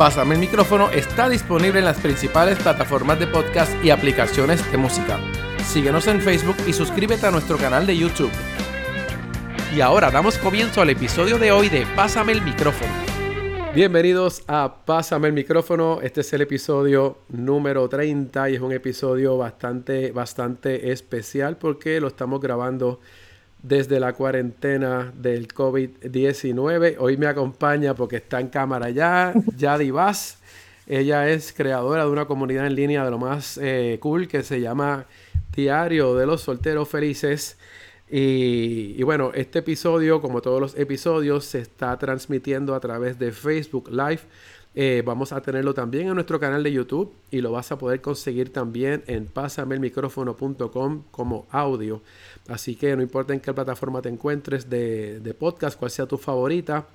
Pásame el micrófono está disponible en las principales plataformas de podcast y aplicaciones de música. Síguenos en Facebook y suscríbete a nuestro canal de YouTube. Y ahora damos comienzo al episodio de hoy de Pásame el micrófono. Bienvenidos a Pásame el micrófono. Este es el episodio número 30 y es un episodio bastante, bastante especial porque lo estamos grabando desde la cuarentena del COVID-19. Hoy me acompaña porque está en cámara ya, Yadi Vaz. Ella es creadora de una comunidad en línea de lo más eh, cool que se llama Diario de los Solteros Felices. Y, bueno, este episodio, como todos los episodios, se está transmitiendo a través de Facebook Live. Eh, vamos a tenerlo también en nuestro canal de YouTube y lo vas a poder conseguir también en pasamelmicrófono.com como audio. Así que no importa en qué plataforma te encuentres de, podcast, cuál sea tu favorita,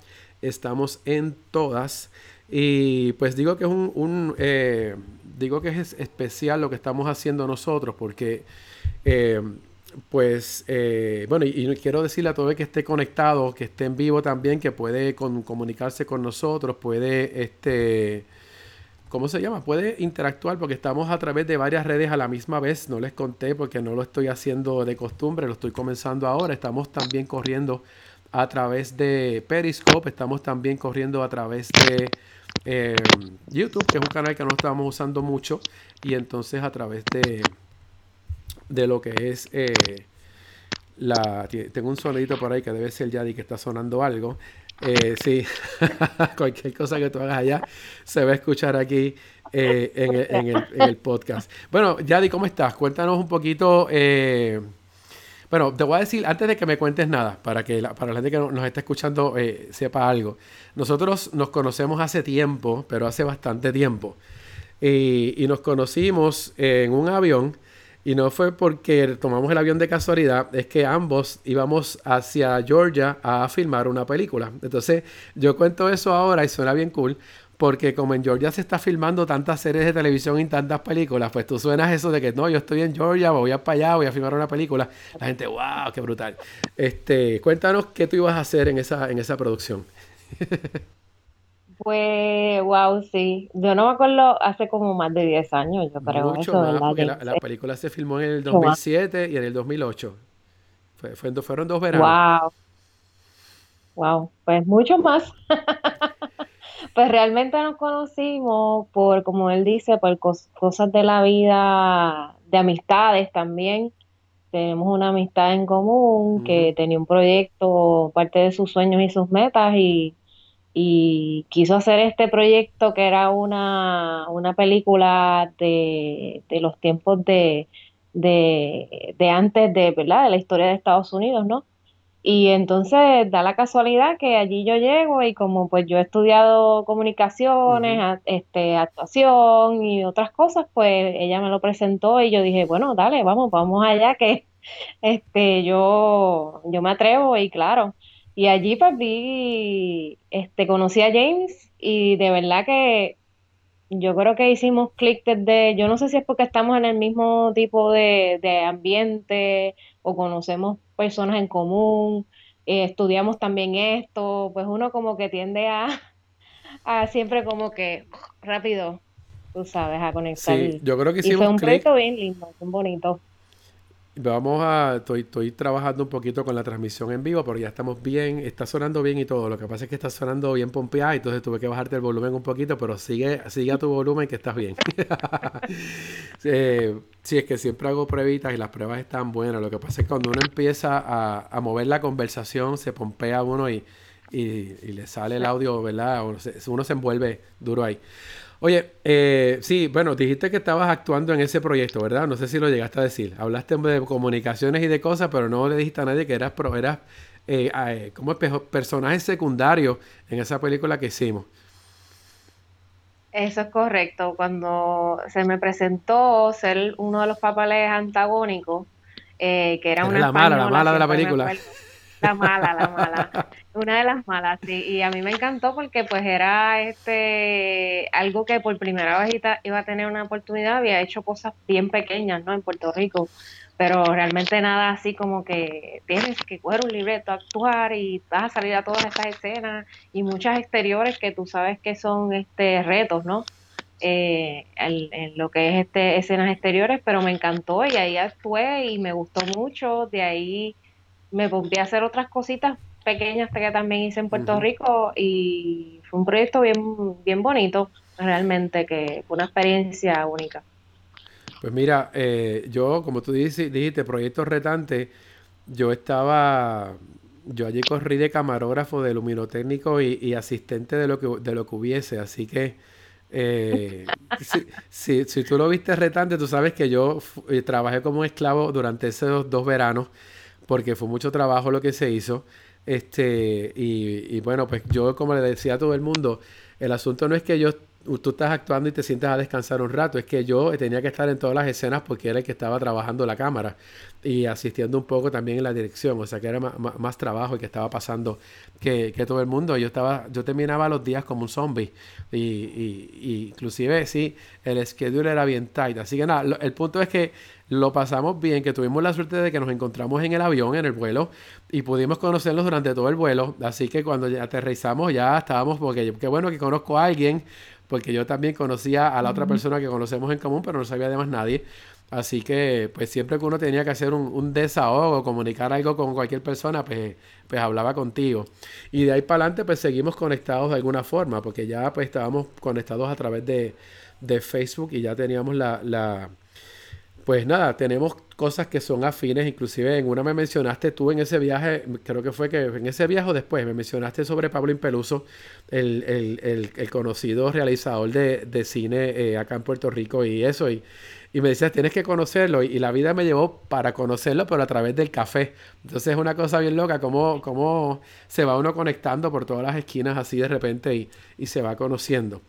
estamos en todas. Y pues digo que es un, eh, digo que es especial lo que estamos haciendo nosotros porque eh, pues eh, bueno y, quiero decirle a todo el que esté conectado que esté en vivo también que puede comunicarse con nosotros puede este ¿cómo se llama? Puede interactuar porque estamos a través de varias redes a la misma vez. No les conté porque no lo estoy haciendo de costumbre, lo estoy comenzando ahora. Estamos también corriendo a través de Periscope, estamos también corriendo a través de eh, YouTube, que es un canal que no estamos usando mucho, y entonces a través de, de lo que es... Eh, la, tengo un sonidito por ahí que debe ser Yadi que está sonando algo. Eh, sí, cualquier cosa que tú hagas allá se va a escuchar aquí eh, en, el, podcast. Bueno, Yadi, ¿cómo estás? Cuéntanos un poquito. Eh, bueno, te voy a decir, antes de que me cuentes nada, para que la, para la gente que nos está escuchando sepa algo. Nosotros nos conocemos hace tiempo, pero hace bastante tiempo. y nos conocimos en un avión y no fue porque tomamos el avión de casualidad, es que ambos íbamos hacia Georgia a filmar una película. Entonces, yo cuento eso ahora y suena bien cool, porque como en Georgia se está filmando tantas series de televisión y tantas películas, pues tú suenas eso de que no, yo estoy en Georgia, voy a para allá, voy a filmar una película. La gente, wow, qué brutal. Este, cuéntanos qué tú ibas a hacer en esa, en esa producción. Pues, wow, sí. Yo no me acuerdo hace como más de 10 años, yo creo. Mucho más, porque la, película se filmó en el 2007 y en el 2008. fueron dos veranos. Wow. Wow, pues mucho más. pues realmente nos conocimos por, como él dice, por cosas de la vida, de amistades también. Tenemos una amistad en común que tenía un proyecto, parte de sus sueños y sus metas y y quiso hacer este proyecto que era una, película de, los tiempos de, de, antes de, ¿verdad? de la historia de Estados Unidos, ¿no? Y entonces da la casualidad que allí yo llego y como pues yo he estudiado comunicaciones, este, actuación y otras cosas, pues ella me lo presentó y yo dije, bueno, dale, vamos, vamos allá que este, yo, yo me atrevo y claro, y allí pues vi, este, conocí a James y de verdad que yo creo que hicimos clic desde, yo no sé si es porque estamos en el mismo tipo de, ambiente o conocemos personas en común, eh, estudiamos también esto, pues uno como que tiende a, a siempre como que rápido, tú sabes, a conectar. Sí, yo creo que hicimos y fue un proyecto bien lindo, bien bonito. Vamos a, estoy, estoy trabajando un poquito con la transmisión en vivo, pero ya estamos bien, está sonando bien y todo. Lo que pasa es que está sonando bien pompeada, entonces tuve que bajarte el volumen un poquito, pero sigue, sigue a tu volumen que estás bien. sí, es que siempre hago pruebitas y las pruebas están buenas. Lo que pasa es que cuando uno empieza a, mover la conversación, se pompea uno y, y, le sale el audio, ¿verdad? uno se envuelve duro ahí. Oye, eh, sí, bueno, dijiste que estabas actuando en ese proyecto, ¿verdad? No sé si lo llegaste a decir. Hablaste de comunicaciones y de cosas, pero no le dijiste a nadie que eras, eras eh, eh, como personaje secundario en esa película que hicimos. Eso es correcto. Cuando se me presentó ser uno de los papeles antagónicos, eh, que era, una la mala, la mala de la película. La mala, la mala. Una de las malas, sí. Y a mí me encantó porque pues era este algo que por primera vez iba a tener una oportunidad. Había hecho cosas bien pequeñas, ¿no? En Puerto Rico. Pero realmente nada así como que tienes que coger un libreto, actuar y vas a salir a todas estas escenas y muchas exteriores que tú sabes que son este retos, ¿no? Eh, en, lo que es este escenas exteriores, pero me encantó y ahí actué y me gustó mucho. De ahí me volví a hacer otras cositas pequeñas que también hice en Puerto Rico y fue un proyecto bien, bien bonito, realmente, que fue una experiencia única. Pues mira, eh, yo, como tú dijiste, dijiste, proyecto retante, yo estaba, yo allí corrí de camarógrafo, de luminotécnico y, y asistente de lo que, de lo que hubiese, así que eh, si, si, tú lo viste retante, tú sabes que yo eh, trabajé como esclavo durante esos dos veranos, porque fue mucho trabajo lo que se hizo. Este, y, y, bueno, pues yo como le decía a todo el mundo, el asunto no es que yo tú estás actuando y te sientes a descansar un rato, es que yo tenía que estar en todas las escenas porque era el que estaba trabajando la cámara y asistiendo un poco también en la dirección, o sea que era más, trabajo y que estaba pasando que, todo el mundo. Yo estaba, yo terminaba los días como un zombie y, y, inclusive sí, el schedule era bien tight. Así que nada, el punto es que lo pasamos bien, que tuvimos la suerte de que nos encontramos en el avión, en el vuelo, y pudimos conocerlos durante todo el vuelo. Así que cuando ya aterrizamos ya estábamos, porque qué bueno que conozco a alguien, porque yo también conocía a la otra persona que conocemos en común, pero no sabía de más nadie. Así que, pues siempre que uno tenía que hacer un, un, desahogo, comunicar algo con cualquier persona, pues, pues hablaba contigo. Y de ahí para adelante, pues seguimos conectados de alguna forma, porque ya pues estábamos conectados a través de, de Facebook y ya teníamos la, la, pues nada, tenemos cosas que son afines, inclusive en una me mencionaste tú en ese viaje, creo que fue que en ese viaje o después, me mencionaste sobre Pablo Impeluso, el, el, el, conocido realizador de, de cine eh, acá en Puerto Rico y eso, y, y me decías, tienes que conocerlo, y, la vida me llevó para conocerlo, pero a través del café. Entonces es una cosa bien loca, cómo, cómo se va uno conectando por todas las esquinas así de repente y, y se va conociendo.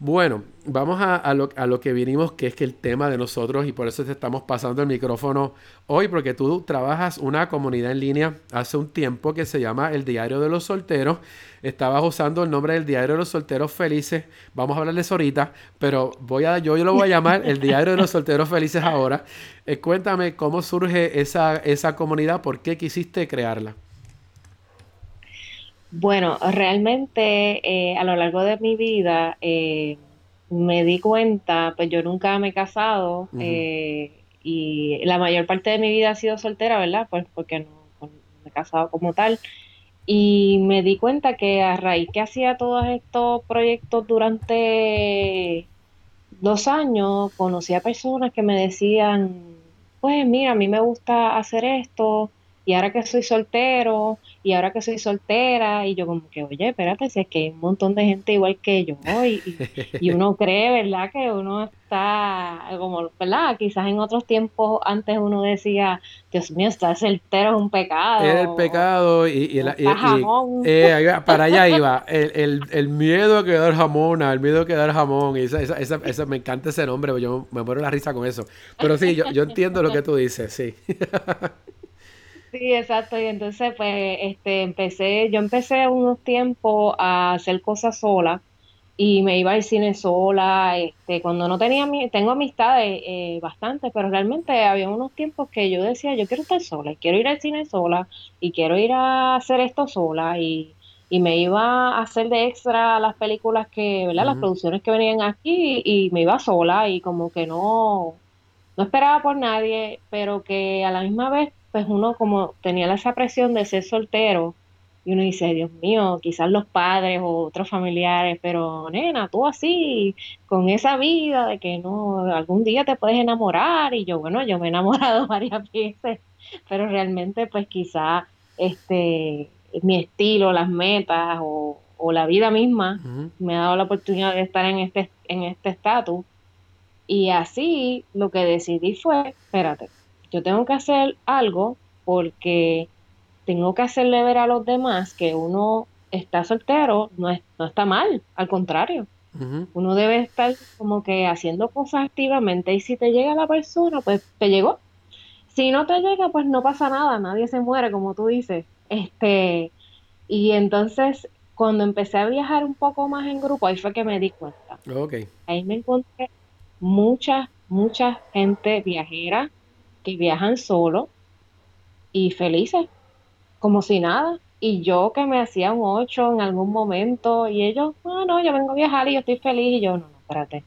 Bueno, vamos a, lo, que vinimos, que es que el tema de nosotros, y por eso te estamos pasando el micrófono hoy, porque tú trabajas una comunidad en línea hace un tiempo que se llama El Diario de los Solteros. Estabas usando el nombre del Diario de los Solteros Felices. Vamos a hablar de eso ahorita, pero voy a, yo, yo lo voy a llamar el Diario de los Solteros Felices ahora. Eh, cuéntame cómo surge esa, esa comunidad, por qué quisiste crearla. Bueno, realmente eh, a lo largo de mi vida eh, me di cuenta, pues yo nunca me he casado eh, y la mayor parte de mi vida ha sido soltera, ¿verdad? Pues porque no, me he casado como tal. Y me di cuenta que a raíz que hacía todos estos proyectos durante dos años, conocí a personas que me decían, pues mira, a mí me gusta hacer esto, y ahora que soy soltero, y ahora que soy soltera, y yo como que, oye, espérate, si es que hay un montón de gente igual que yo, y, y uno cree, ¿verdad? Que uno está, como, ¿verdad? Quizás en otros tiempos antes uno decía, Dios mío, estar soltero es un pecado. Era el pecado, y, el jamón. Eh, para allá iba, el, el, el, miedo a quedar jamona, el miedo a quedar jamón, y esa, esa, esa, me encanta ese nombre, yo me muero la risa con eso. Pero sí, yo, yo entiendo lo que tú dices, sí. Sí, exacto. Y entonces, pues, este, empecé, yo empecé unos tiempos a hacer cosas sola y me iba al cine sola, este, cuando no tenía, tengo amistades eh, bastante, pero realmente había unos tiempos que yo decía, yo quiero estar sola, y quiero ir al cine sola, y quiero ir a hacer esto sola, y, y me iba a hacer de extra las películas que, ¿verdad? Las producciones que venían aquí, y, y me iba sola, y como que no, no esperaba por nadie, pero que a la misma vez pues uno como tenía esa presión de ser soltero y uno dice, Dios mío, quizás los padres o otros familiares, pero nena, tú así, con esa vida de que no, algún día te puedes enamorar y yo, bueno, yo me he enamorado varias veces, pero realmente pues quizás este, mi estilo, las metas o, la vida misma me ha dado la oportunidad de estar en este en este estatus y así lo que decidí fue, espérate, yo tengo que hacer algo porque tengo que hacerle ver a los demás que uno está soltero, no, no está mal, al contrario. Uno debe estar como que haciendo cosas activamente y si te llega la persona, pues te llegó. Si no te llega, pues no pasa nada, nadie se muere, como tú dices. Este, y entonces, cuando empecé a viajar un poco más en grupo, ahí fue que me di cuenta. Okay. Ahí me encontré mucha, mucha gente viajera que viajan solo y felices, como si nada. Y yo que me hacía un ocho en algún momento, y ellos, no, ah, no, yo vengo a viajar y yo estoy feliz, y yo, no, no, espérate.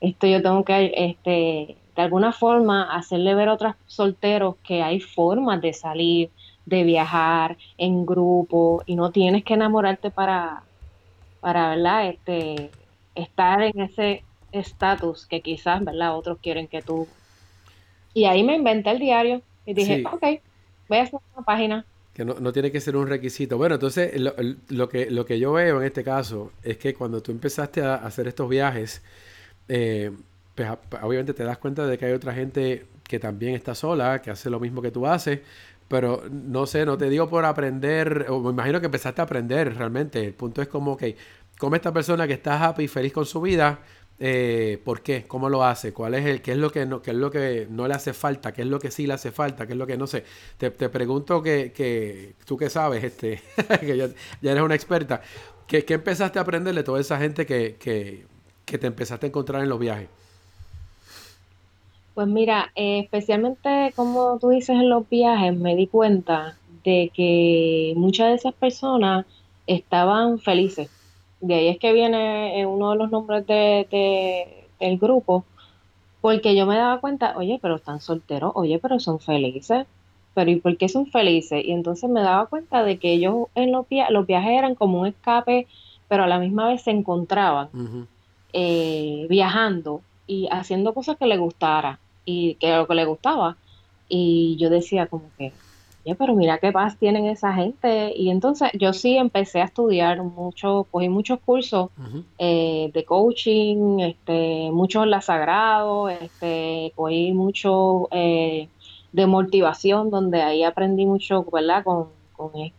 Esto yo tengo que, este, de alguna forma, hacerle ver a otros solteros que hay formas de salir, de viajar en grupo, y no tienes que enamorarte para, para, ¿verdad? Este, estar en ese estatus que quizás, ¿verdad? Otros quieren que tú. Y ahí me inventé el diario y dije, ok, voy a hacer una página. Que no, tiene que ser un requisito. Bueno, entonces lo, que, lo que yo veo en este caso es que cuando tú empezaste a hacer estos viajes, eh, pues, obviamente te das cuenta de que hay otra gente que también está sola, que hace lo mismo que tú haces, pero no sé, no te digo por aprender, o me imagino que empezaste a aprender realmente. El punto es como, que como esta persona que está happy y feliz con su vida, eh, ¿Por qué? ¿Cómo lo hace? ¿Cuál es el, qué es lo que no, qué es lo que no le hace falta? ¿Qué es lo que sí le hace falta? ¿Qué es lo que no sé? Te, pregunto que, que, tú que sabes, este, que ya, eres una experta, ¿qué, ¿qué, empezaste a aprender de toda esa gente que, que, que, te empezaste a encontrar en los viajes? Pues mira, eh, especialmente como tú dices en los viajes, me di cuenta de que muchas de esas personas estaban felices de ahí es que viene eh, uno de los nombres de, del grupo, porque yo me daba cuenta, oye, pero están solteros, oye, pero son felices, pero ¿y por qué son felices? Y entonces me daba cuenta de que ellos en los, los viajes eran como un escape, pero a la misma vez se encontraban eh, viajando y haciendo cosas que les gustara y que lo que les gustaba. Y yo decía como que, pero mira qué paz tienen esa gente. Y entonces yo sí empecé a estudiar mucho, cogí muchos cursos eh, de coaching, este, muchos la Sagrado, este, cogí mucho eh, de motivación, donde ahí aprendí mucho, ¿verdad? Con,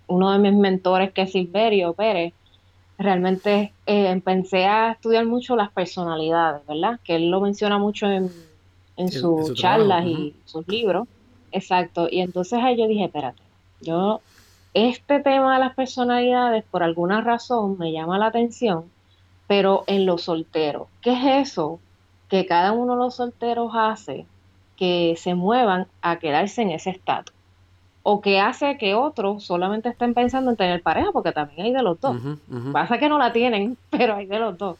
uno de mis mentores que es Silverio Pérez. Realmente eh, empecé a estudiar mucho las personalidades, ¿verdad? Que él lo menciona mucho en, sus charlas y sus libros. Exacto. Y entonces ahí yo dije, espérate, yo, este tema de las personalidades por alguna razón me llama la atención, pero en los solteros, ¿qué es eso que cada uno de los solteros hace que se muevan a quedarse en ese estatus? O que hace que otros solamente estén pensando en tener pareja, porque también hay de los dos. Pasa que no la tienen, pero hay de los dos.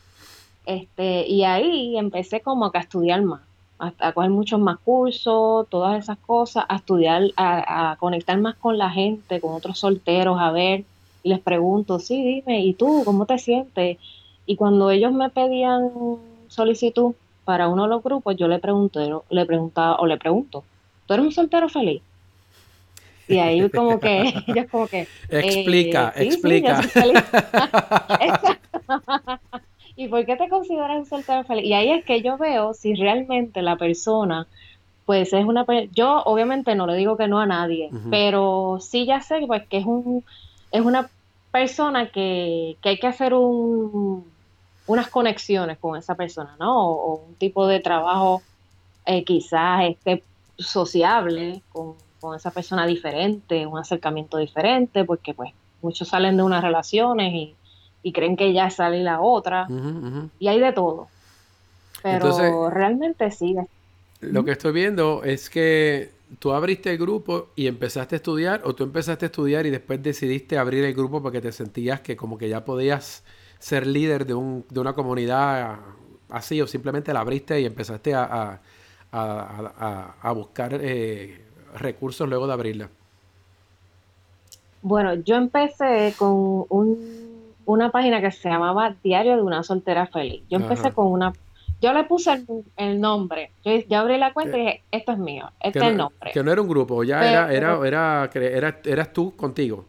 Este, y ahí empecé como a estudiar más a, coger muchos más cursos, todas esas cosas, a estudiar, a, conectar más con la gente, con otros solteros, a ver, y les pregunto, sí, dime, ¿y tú cómo te sientes? Y cuando ellos me pedían solicitud para uno de los grupos, yo le pregunté, le preguntaba, o le pregunto, ¿tú eres un soltero feliz? Y ahí como que, ellos como que... Explica, eh, explica. ¿Y por qué te consideras un soltero feliz? Y ahí es que yo veo si realmente la persona, pues es una, yo obviamente no le digo que no a nadie, pero sí ya sé pues que es un, es una persona que, que hay que hacer un, unas conexiones con esa persona, ¿no? O, un tipo de trabajo eh, quizás este sociable con, con esa persona diferente, un acercamiento diferente, porque pues muchos salen de unas relaciones y y creen que ya sale la otra. Y hay de todo. Pero realmente sí. Lo que estoy viendo es que tú abriste el grupo y empezaste a estudiar o tú empezaste a estudiar y después decidiste abrir el grupo porque te sentías que como que ya podías ser líder de, un, de una comunidad así o simplemente la abriste y empezaste a, a, buscar eh, recursos luego de abrirla. Bueno, yo empecé con un una página que se llamaba Diario de una soltera feliz. Yo empecé con una, yo le puse el, nombre, yo, abrí la cuenta y dije, esto es mío, este es el nombre. Que no era un grupo, ya era, era, era, era, eras tú contigo.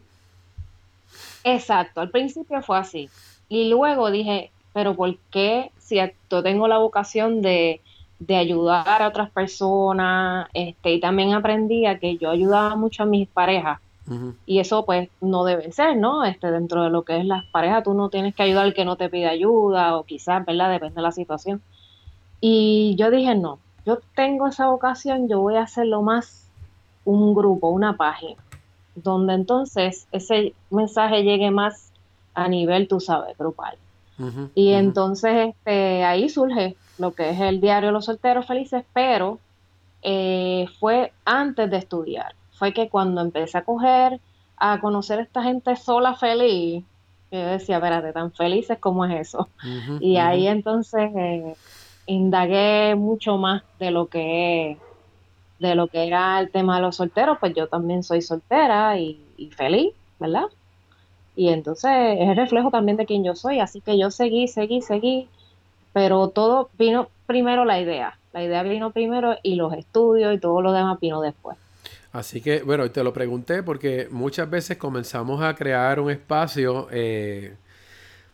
Exacto, al principio fue así. Y luego dije, pero ¿por qué si yo tengo la vocación de, de ayudar a otras personas? Este, y también aprendí a que yo ayudaba mucho a mis parejas Y eso pues no debe ser, ¿no? Este, dentro de lo que es las parejas, tú no tienes que ayudar al que no te pide ayuda o quizás, ¿verdad? Depende de la situación. Y yo dije, no, yo tengo esa vocación, yo voy a hacerlo más un grupo, una página, donde entonces ese mensaje llegue más a nivel, tú sabes, grupal. y entonces este, ahí surge lo que es el diario Los Solteros Felices, pero eh, fue antes de estudiar. Fue que cuando empecé a coger, a conocer a esta gente sola feliz, yo decía, espérate, tan felices como es eso. y ahí entonces eh, indagué mucho más de lo que de lo que era el tema de los solteros, pues yo también soy soltera y, y feliz, ¿verdad? Y entonces es el reflejo también de quien yo soy, así que yo seguí, seguí, seguí, pero todo vino primero la idea, la idea vino primero y los estudios y todo lo demás vino después. Así que, bueno, te lo pregunté porque muchas veces comenzamos a crear un espacio eh,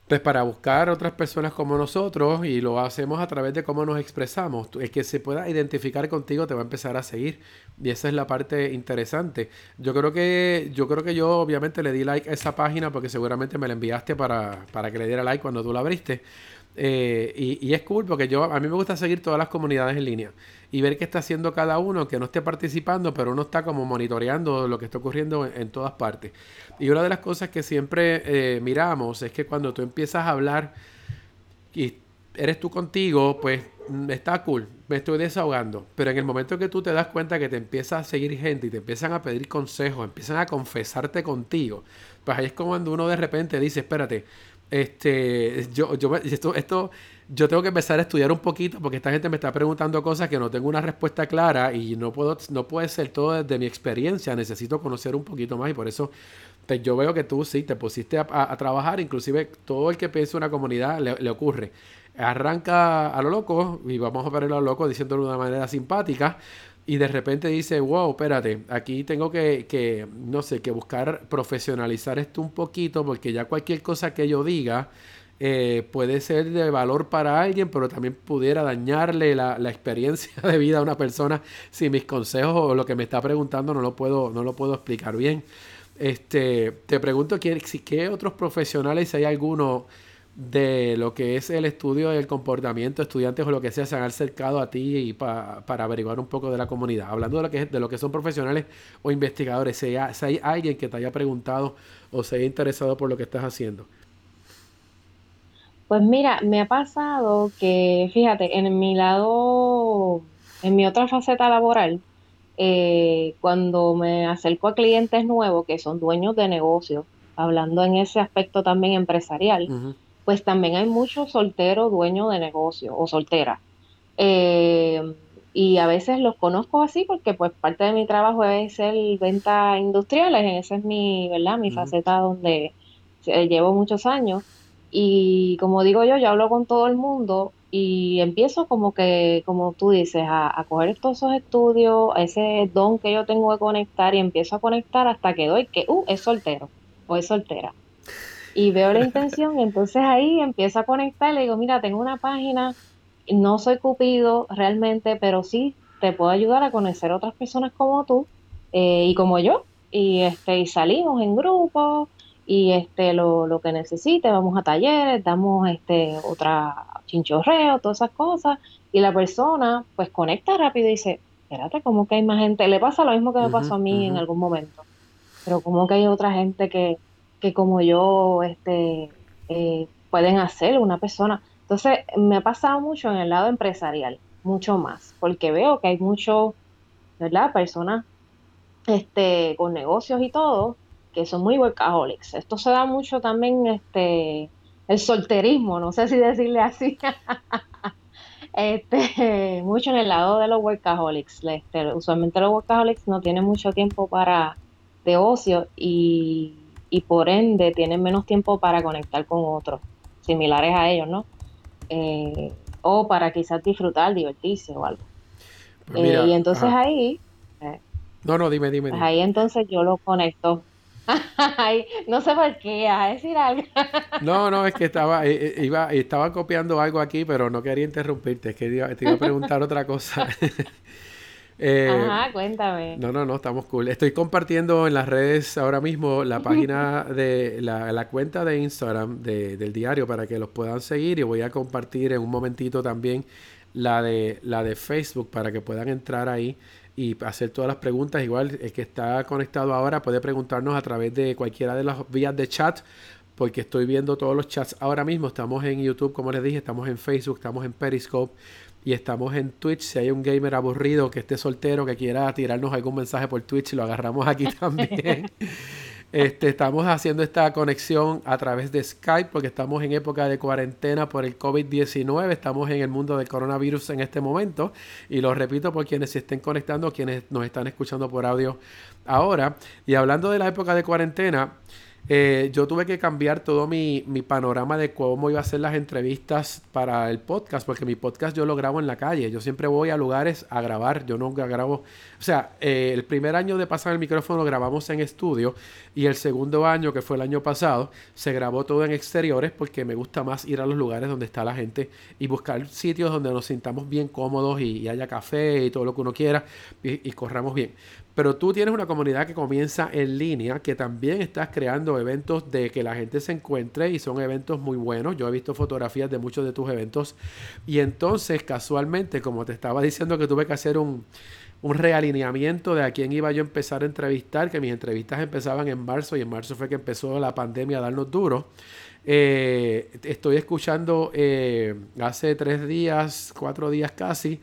pues para buscar otras personas como nosotros y lo hacemos a través de cómo nos expresamos. El que se pueda identificar contigo te va a empezar a seguir y esa es la parte interesante. Yo creo que yo creo que yo obviamente le di like a esa página porque seguramente me la enviaste para, para que le diera like cuando tú la abriste. Eh, y, es cool porque yo a mí me gusta seguir todas las comunidades en línea y ver qué está haciendo cada uno, que no esté participando, pero uno está como monitoreando lo que está ocurriendo en, todas partes. Y una de las cosas que siempre eh, miramos es que cuando tú empiezas a hablar y eres tú contigo, pues mm, está cool, me estoy desahogando. Pero en el momento que tú te das cuenta que te empieza a seguir gente y te empiezan a pedir consejos, empiezan a confesarte contigo, pues ahí es como cuando uno de repente dice, espérate, este, yo, yo, esto, esto, yo tengo que empezar a estudiar un poquito porque esta gente me está preguntando cosas que no tengo una respuesta clara y no puedo, no puede ser todo desde mi experiencia. Necesito conocer un poquito más y por eso pues, yo veo que tú sí te pusiste a, trabajar. Inclusive todo el que piensa una comunidad le, ocurre. Arranca a lo loco y vamos a verlo a lo loco diciéndolo de una manera simpática y de repente dice, wow, espérate, aquí tengo que, que, no sé, que buscar profesionalizar esto un poquito porque ya cualquier cosa que yo diga eh, puede ser de valor para alguien, pero también pudiera dañarle la, experiencia de vida a una persona si mis consejos o lo que me está preguntando no lo puedo, no lo puedo explicar bien. Este, te pregunto, ¿qué, ¿qué otros profesionales, si hay alguno de lo que es el estudio del comportamiento estudiantes o lo que sea se han acercado a ti y para averiguar un poco de la comunidad. Hablando de lo que, de lo que son profesionales o investigadores, si hay, alguien que te haya preguntado o se haya interesado por lo que estás haciendo. Pues mira, me ha pasado que, fíjate, en mi lado, en mi otra faceta laboral, eh, cuando me acerco a clientes nuevos que son dueños de negocios, hablando en ese aspecto también empresarial, pues también hay muchos solteros dueños de negocio o solteras. Eh, y a veces los conozco así porque pues parte de mi trabajo es el venta industriales, esa es mi, ¿verdad? Mi faceta donde llevo muchos años. Y como digo yo, yo hablo con todo el mundo y empiezo como que, como tú dices, a, coger todos esos estudios, ese don que yo tengo de conectar y empiezo a conectar hasta que doy que, uh, es soltero o es soltera. Y veo la intención y entonces ahí empiezo a conectar y le digo, mira, tengo una página, no soy cupido realmente, pero sí te puedo ayudar a conocer otras personas como tú eh, y como yo y este y salimos en grupo y este lo, lo que necesite, vamos a talleres, damos este otra chinchorreo, todas esas cosas y la persona pues conecta rápido y dice, espérate, como que hay más gente, le pasa lo mismo que me pasó a mí en algún momento, pero como que hay otra gente que que como yo este, eh, pueden hacer una persona. Entonces, me ha pasado mucho en el lado empresarial, mucho más, porque veo que hay muchos, ¿verdad? Personas este, con negocios y todo, que son muy workaholics. Esto se da mucho también, este, el solterismo, no sé si decirle así. este, mucho en el lado de los workaholics. Este, usualmente los workaholics no tienen mucho tiempo para de ocio y y por ende tienen menos tiempo para conectar con otros similares a ellos, ¿no? Eh, o para quizás disfrutar, divertirse o algo. Pues eh, y entonces ahí... Eh, no, no, dime, dime. Pues ahí entonces yo lo conecto. no sé por qué, a decir algo. no, no, es que estaba, iba, estaba copiando algo aquí, pero no quería interrumpirte, es que te iba a preguntar otra cosa. Eh, Ajá, cuéntame. No, no, no, estamos cool. Estoy compartiendo en las redes ahora mismo la página de la, cuenta de Instagram del diario para que los puedan seguir y voy a compartir en un momentito también la de, la de Facebook para que puedan entrar ahí y hacer todas las preguntas. Igual el que está conectado ahora puede preguntarnos a través de cualquiera de las vías de chat porque estoy viendo todos los chats ahora mismo. Estamos en YouTube, como les dije, estamos en Facebook, estamos en Periscope y estamos en Twitch. Si hay un gamer aburrido que esté soltero, que quiera tirarnos algún mensaje por Twitch, lo agarramos aquí también. Este, estamos haciendo esta conexión a través de Skype porque estamos en época de cuarentena por el COVID-19. Estamos en el mundo del coronavirus en este momento. Y lo repito por quienes se estén conectando, quienes nos están escuchando por audio ahora. Y hablando de la época de cuarentena, eh, yo tuve que cambiar todo mi, panorama de cómo iba a ser las entrevistas para el podcast, porque mi podcast yo lo grabo en la calle. Yo siempre voy a lugares a grabar, yo nunca grabo. O sea, eh, el primer año de pasar el micrófono grabamos en estudio y el segundo año, que fue el año pasado, se grabó todo en exteriores porque me gusta más ir a los lugares donde está la gente y buscar sitios donde nos sintamos bien cómodos y, haya café y todo lo que uno quiera y corramos bien. Pero tú tienes una comunidad que comienza en línea, que también estás creando eventos de que la gente se encuentre y son eventos muy buenos. Yo he visto fotografías de muchos de tus eventos. Y entonces, casualmente, como te estaba diciendo que tuve que hacer un, un realineamiento de a quién iba yo a empezar a entrevistar, que mis entrevistas empezaban en marzo y en marzo fue que empezó la pandemia a darnos duro. Eh, estoy escuchando eh, hace tres días, cuatro días casi,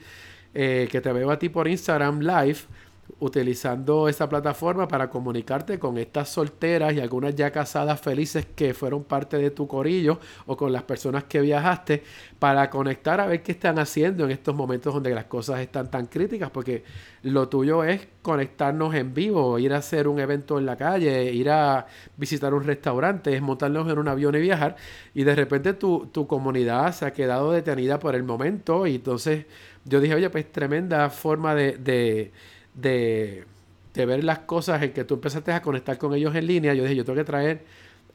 eh, que te veo a ti por Instagram Live utilizando esa plataforma para comunicarte con estas solteras y algunas ya casadas felices que fueron parte de tu corillo o con las personas que viajaste para conectar a ver qué están haciendo en estos momentos donde las cosas están tan críticas porque lo tuyo es conectarnos en vivo, ir a hacer un evento en la calle, ir a visitar un restaurante, es montarnos en un avión y viajar y de repente tu, tu comunidad se ha quedado detenida por el momento y entonces yo dije, oye, pues tremenda forma de de, ver las cosas en que tú empezaste a conectar con ellos en línea, yo dije, yo tengo que traer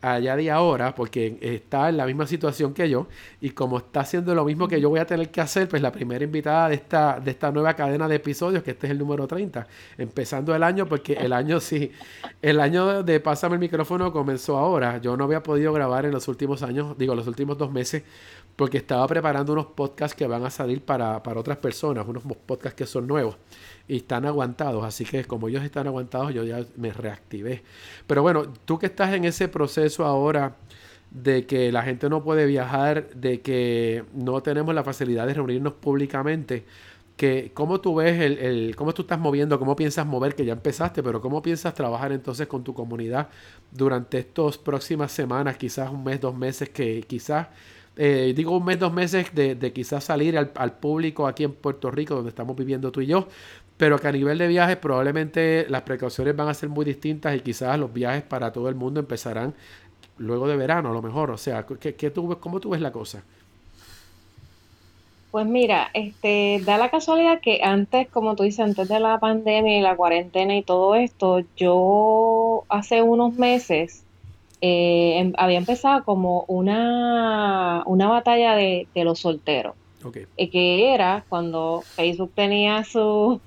allá de ahora porque está en la misma situación que yo y como está haciendo lo mismo que yo voy a tener que hacer, pues la primera invitada de esta, de esta nueva cadena de episodios, que este es el número 30, empezando el año porque el año sí, el año de Pásame el micrófono comenzó ahora, yo no había podido grabar en los últimos años, digo los últimos dos meses, porque estaba preparando unos podcasts que van a salir para, para otras personas, unos podcasts que son nuevos y están aguantados. Así que como ellos están aguantados, yo ya me reactivé. Pero bueno, tú que estás en ese proceso ahora de que la gente no puede viajar, de que no tenemos la facilidad de reunirnos públicamente, que cómo tú ves el, el, cómo tú estás moviendo, cómo piensas mover, que ya empezaste, pero cómo piensas trabajar entonces con tu comunidad durante estas próximas semanas, quizás un mes, dos meses, que quizás eh, digo un mes, dos meses de, de quizás salir al, al, público aquí en Puerto Rico, donde estamos viviendo tú y yo, pero que a nivel de viajes probablemente las precauciones van a ser muy distintas y quizás los viajes para todo el mundo empezarán luego de verano a lo mejor. O sea, ¿qué, qué tú, ¿cómo tú ves la cosa? Pues mira, este, da la casualidad que antes, como tú dices, antes de la pandemia y la cuarentena y todo esto, yo hace unos meses eh, em, había empezado como una, una batalla de, los solteros. Okay. Eh, que era cuando Facebook tenía su,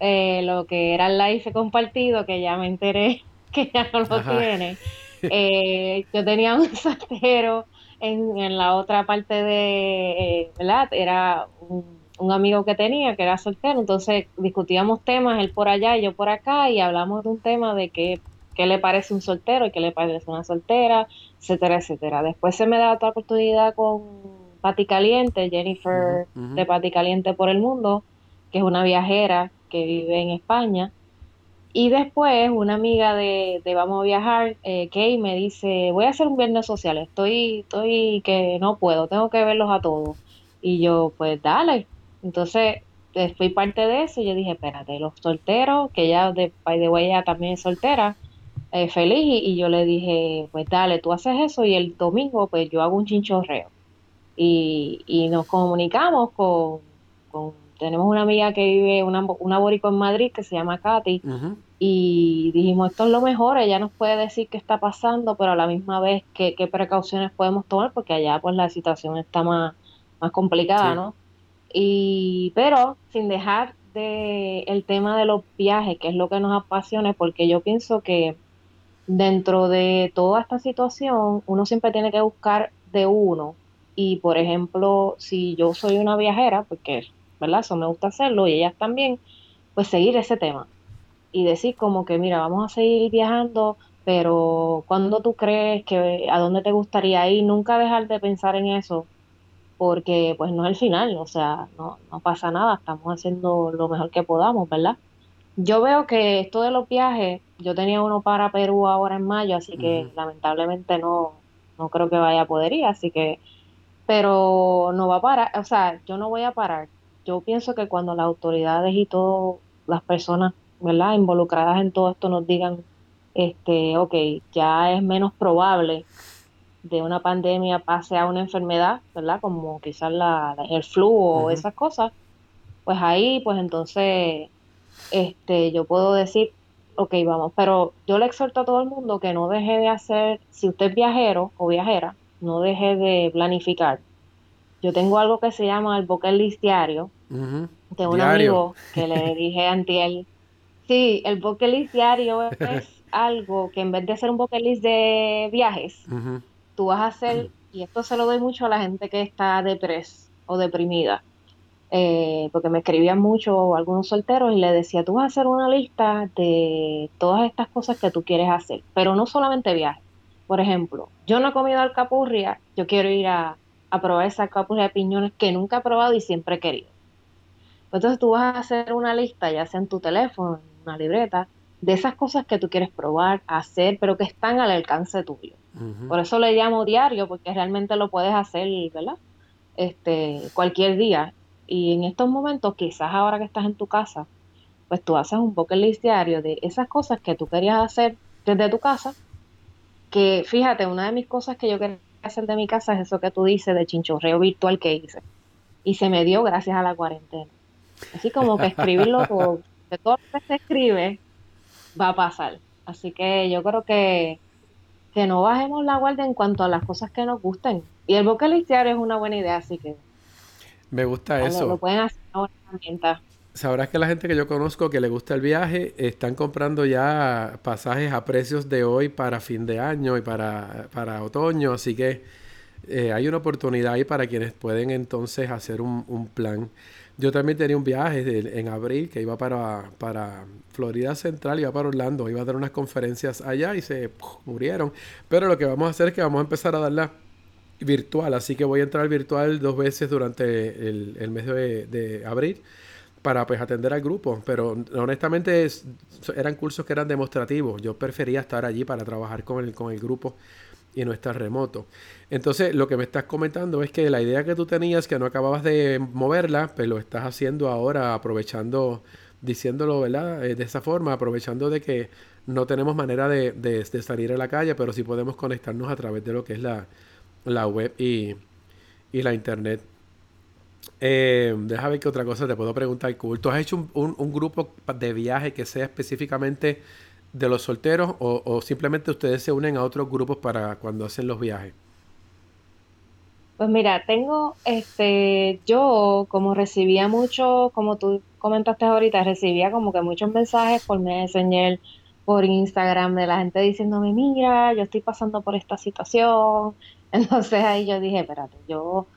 eh, lo que era el live compartido, que ya me enteré que ya no lo tiene. Eh, yo tenía un soltero en, en, la otra parte de, eh, ¿verdad? Era un, amigo que tenía que era soltero, entonces discutíamos temas, él por allá y yo por acá, y hablamos de un tema de qué, qué le parece un soltero y qué le parece una soltera, etcétera, etcétera. Después se me da otra oportunidad con Pati Caliente, Jennifer de Pati Caliente por el Mundo, que es una viajera que vive en España. Y después una amiga de, Vamos a Viajar, eh, Kay, me dice, voy a hacer un viernes social, estoy, estoy que no puedo, tengo que verlos a todos. Y yo, pues dale. Entonces, eh, fui parte de eso y yo dije, espérate, los solteros, que ya de by the way también es soltera, eh, feliz, y, yo le dije, pues dale, tú haces eso y el domingo pues yo hago un chinchorreo. Y, y nos comunicamos con, con tenemos una amiga que vive, una, una en Madrid que se llama Katy, y dijimos, esto es lo mejor, ella nos puede decir qué está pasando, pero a la misma vez qué, qué precauciones podemos tomar, porque allá pues la situación está más, más complicada, ¿no? Y, pero sin dejar de el tema de los viajes, que es lo que nos apasiona, porque yo pienso que dentro de toda esta situación uno siempre tiene que buscar de uno. Y por ejemplo, si yo soy una viajera, porque, ¿verdad? Eso me gusta hacerlo y ellas también, pues seguir ese tema y decir como que, mira, vamos a seguir viajando, pero ¿cuándo tú crees que, a dónde te gustaría ir? Nunca dejar de pensar en eso, porque pues no es el final, o sea, no, no pasa nada, estamos haciendo lo mejor que podamos, ¿verdad? Yo veo que esto de los viajes, yo tenía uno para Perú ahora en mayo, así que lamentablemente no, no creo que vaya a poder ir, así que, pero no va a parar, o sea, yo no voy a parar. Yo pienso que cuando las autoridades y todas las personas, ¿verdad?, involucradas en todo esto nos digan, este, ok, ya es menos probable de una pandemia pase a una enfermedad, ¿verdad? Como quizás la, el flu o esas cosas, pues ahí, pues entonces, este, yo puedo decir, ok, vamos, pero yo le exhorto a todo el mundo que no deje de hacer, si usted es viajero o viajera, no deje de planificar. Yo tengo algo que se llama el bucket list diario, de un amigo que le dije Antiel, sí, el bucket list diario es algo que en vez de hacer un bucket list de viajes, tú vas a hacer, y esto se lo doy mucho a la gente que está depres o deprimida, eh, porque me escribían mucho algunos solteros y le decía, tú vas a hacer una lista de todas estas cosas que tú quieres hacer, pero no solamente viajes. Por ejemplo, yo no he comido alcapurria, yo quiero ir a, a probar esa alcapurria de piñones que nunca he probado y siempre he querido. Entonces tú vas a hacer una lista, ya sea en tu teléfono, en una libreta, de esas cosas que tú quieres probar, hacer, pero que están al alcance tuyo. Por eso le llamo diario, porque realmente lo puedes hacer, ¿verdad? Este, cualquier día. Y en estos momentos, quizás ahora que estás en tu casa, pues tú haces un bucket list diario de esas cosas que tú querías hacer desde tu casa. Que fíjate, una de mis cosas que yo quería hacer de mi casa es eso que tú dices de chinchorreo virtual que hice. Y se me dio gracias a la cuarentena. Así como que escribirlo todo, de todo lo que se escribe, va a pasar. Así que yo creo que, que no bajemos la guardia en cuanto a las cosas que nos gusten. Y el vocalistear es una buena idea, así que... Me gusta eso. Lo pueden hacer una herramienta. Sabrás que la gente que yo conozco que le gusta el viaje están comprando ya pasajes a precios de hoy para fin de año y para, para otoño, así que eh, hay una oportunidad ahí para quienes pueden entonces hacer un, un plan. Yo también tenía un viaje en abril que iba para, para Florida Central, iba para Orlando, iba a dar unas conferencias allá y se murieron. Pero lo que vamos a hacer es que vamos a empezar a darla virtual, así que voy a entrar virtual dos veces durante el, mes de, abril para pues atender al grupo, pero honestamente eran cursos que eran demostrativos, yo prefería estar allí para trabajar con el, con el grupo y no estar remoto. Entonces, lo que me estás comentando es que la idea que tú tenías, que no acababas de moverla, pues lo estás haciendo ahora, aprovechando, diciéndolo, ¿verdad? Eh, de esa forma, aprovechando de que no tenemos manera de, salir a la calle, pero sí podemos conectarnos a través de lo que es la, web y, la internet. Eh, déjame ver qué otra cosa te puedo preguntar, Cool. ¿Tú has hecho un, un grupo de viaje que sea específicamente de los solteros o, simplemente ustedes se unen a otros grupos para cuando hacen los viajes? Pues mira, tengo, este, yo como recibía mucho, como tú comentaste ahorita, recibía como que muchos mensajes por Messenger, por Instagram de la gente diciéndome, mira, yo estoy pasando por esta situación. Entonces ahí yo dije, espérate, yo,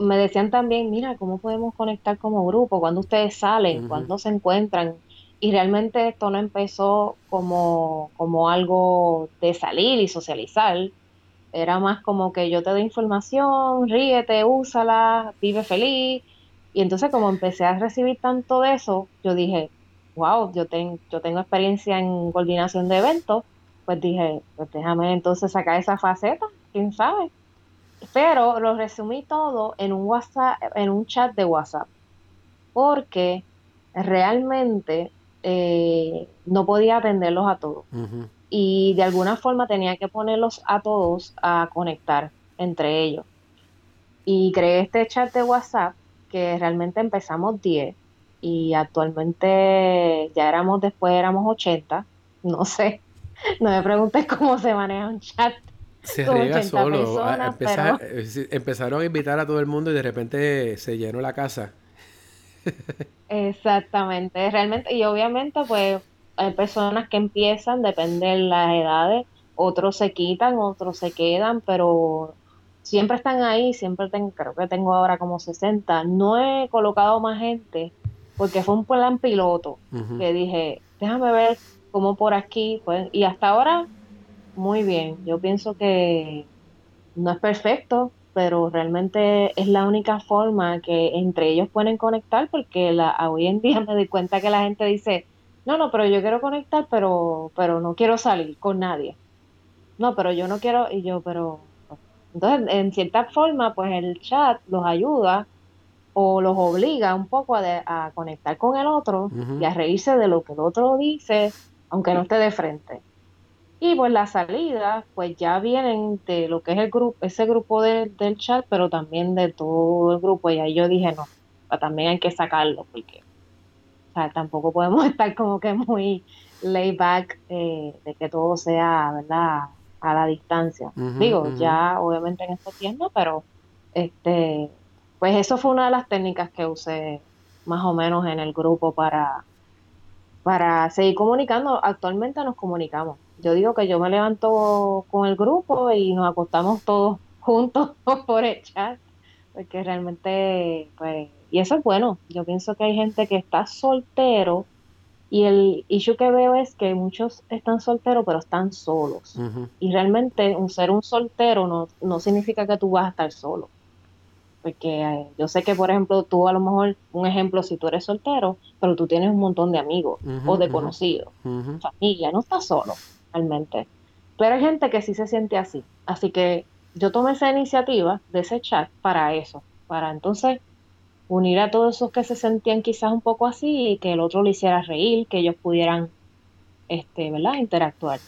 me decían también, mira, ¿cómo podemos conectar como grupo? cuando ustedes salen? cuando se encuentran? Y realmente esto no empezó como, como algo de salir y socializar. Era más como que yo te doy información, ríete, úsala, vive feliz. Y entonces como empecé a recibir tanto de eso, yo dije, wow, yo, yo tengo experiencia en coordinación de eventos, pues dije, pues déjame entonces sacar esa faceta, quién sabe. Pero lo resumí todo en un WhatsApp, en un chat de WhatsApp, porque realmente eh, no podía atenderlos a todos. Y de alguna forma tenía que ponerlos a todos a conectar entre ellos. Y creé este chat de WhatsApp que realmente empezamos 10 y actualmente ya éramos, después éramos 80. No sé, no me preguntes cómo se maneja un chat. Se riega solo. Ah, empezaron a invitar a todo el mundo y de repente se llenó la casa. Exactamente, realmente, y obviamente pues hay personas que empiezan, depende de las edades, otros se quitan, otros se quedan, pero siempre están ahí, siempre tengo, creo que tengo ahora como 60. No he colocado más gente porque fue un plan piloto que dije, déjame ver cómo por aquí, pues, y hasta ahora, muy bien. Yo pienso que no es perfecto, pero realmente es la única forma que entre ellos pueden conectar porque la, hoy en día me doy cuenta que la gente dice, no, no, pero yo quiero conectar, pero, pero no quiero salir con nadie. No, pero yo no quiero, y yo, pero... Entonces, en cierta forma, pues el chat los ayuda o los obliga un poco a, conectar con el otro y a reírse de lo que el otro dice, aunque no esté de frente. Y pues las salidas, pues ya vienen de lo que es el grupo, ese grupo del chat, pero también de todo el grupo. Y ahí yo dije, no, también hay que sacarlo, porque o sea, tampoco podemos estar como que muy laid back eh, de que todo sea, ¿verdad? A la distancia. Digo, ya obviamente en este tiempo, pero este, pues eso fue una de las técnicas que usé más o menos en el grupo para, para seguir comunicando. Actualmente nos comunicamos yo digo que yo me levanto con el grupo y nos acostamos todos juntos por el chat, porque realmente, pues, y eso es bueno. Yo pienso que hay gente que está soltero y el issue que veo es que muchos están solteros pero están solos. Y realmente un ser un soltero no, no significa que tú vas a estar solo. Porque eh, yo sé que, por ejemplo, tú a lo mejor, un ejemplo, si tú eres soltero, pero tú tienes un montón de amigos o de conocidos, familia, no estás solo realmente. Pero hay gente que sí se siente así. Así que yo tomé esa iniciativa de ese chat para eso, para entonces unir a todos esos que se sentían quizás un poco así y que el otro le hiciera reír, que ellos pudieran, este, ¿verdad? Interactuar.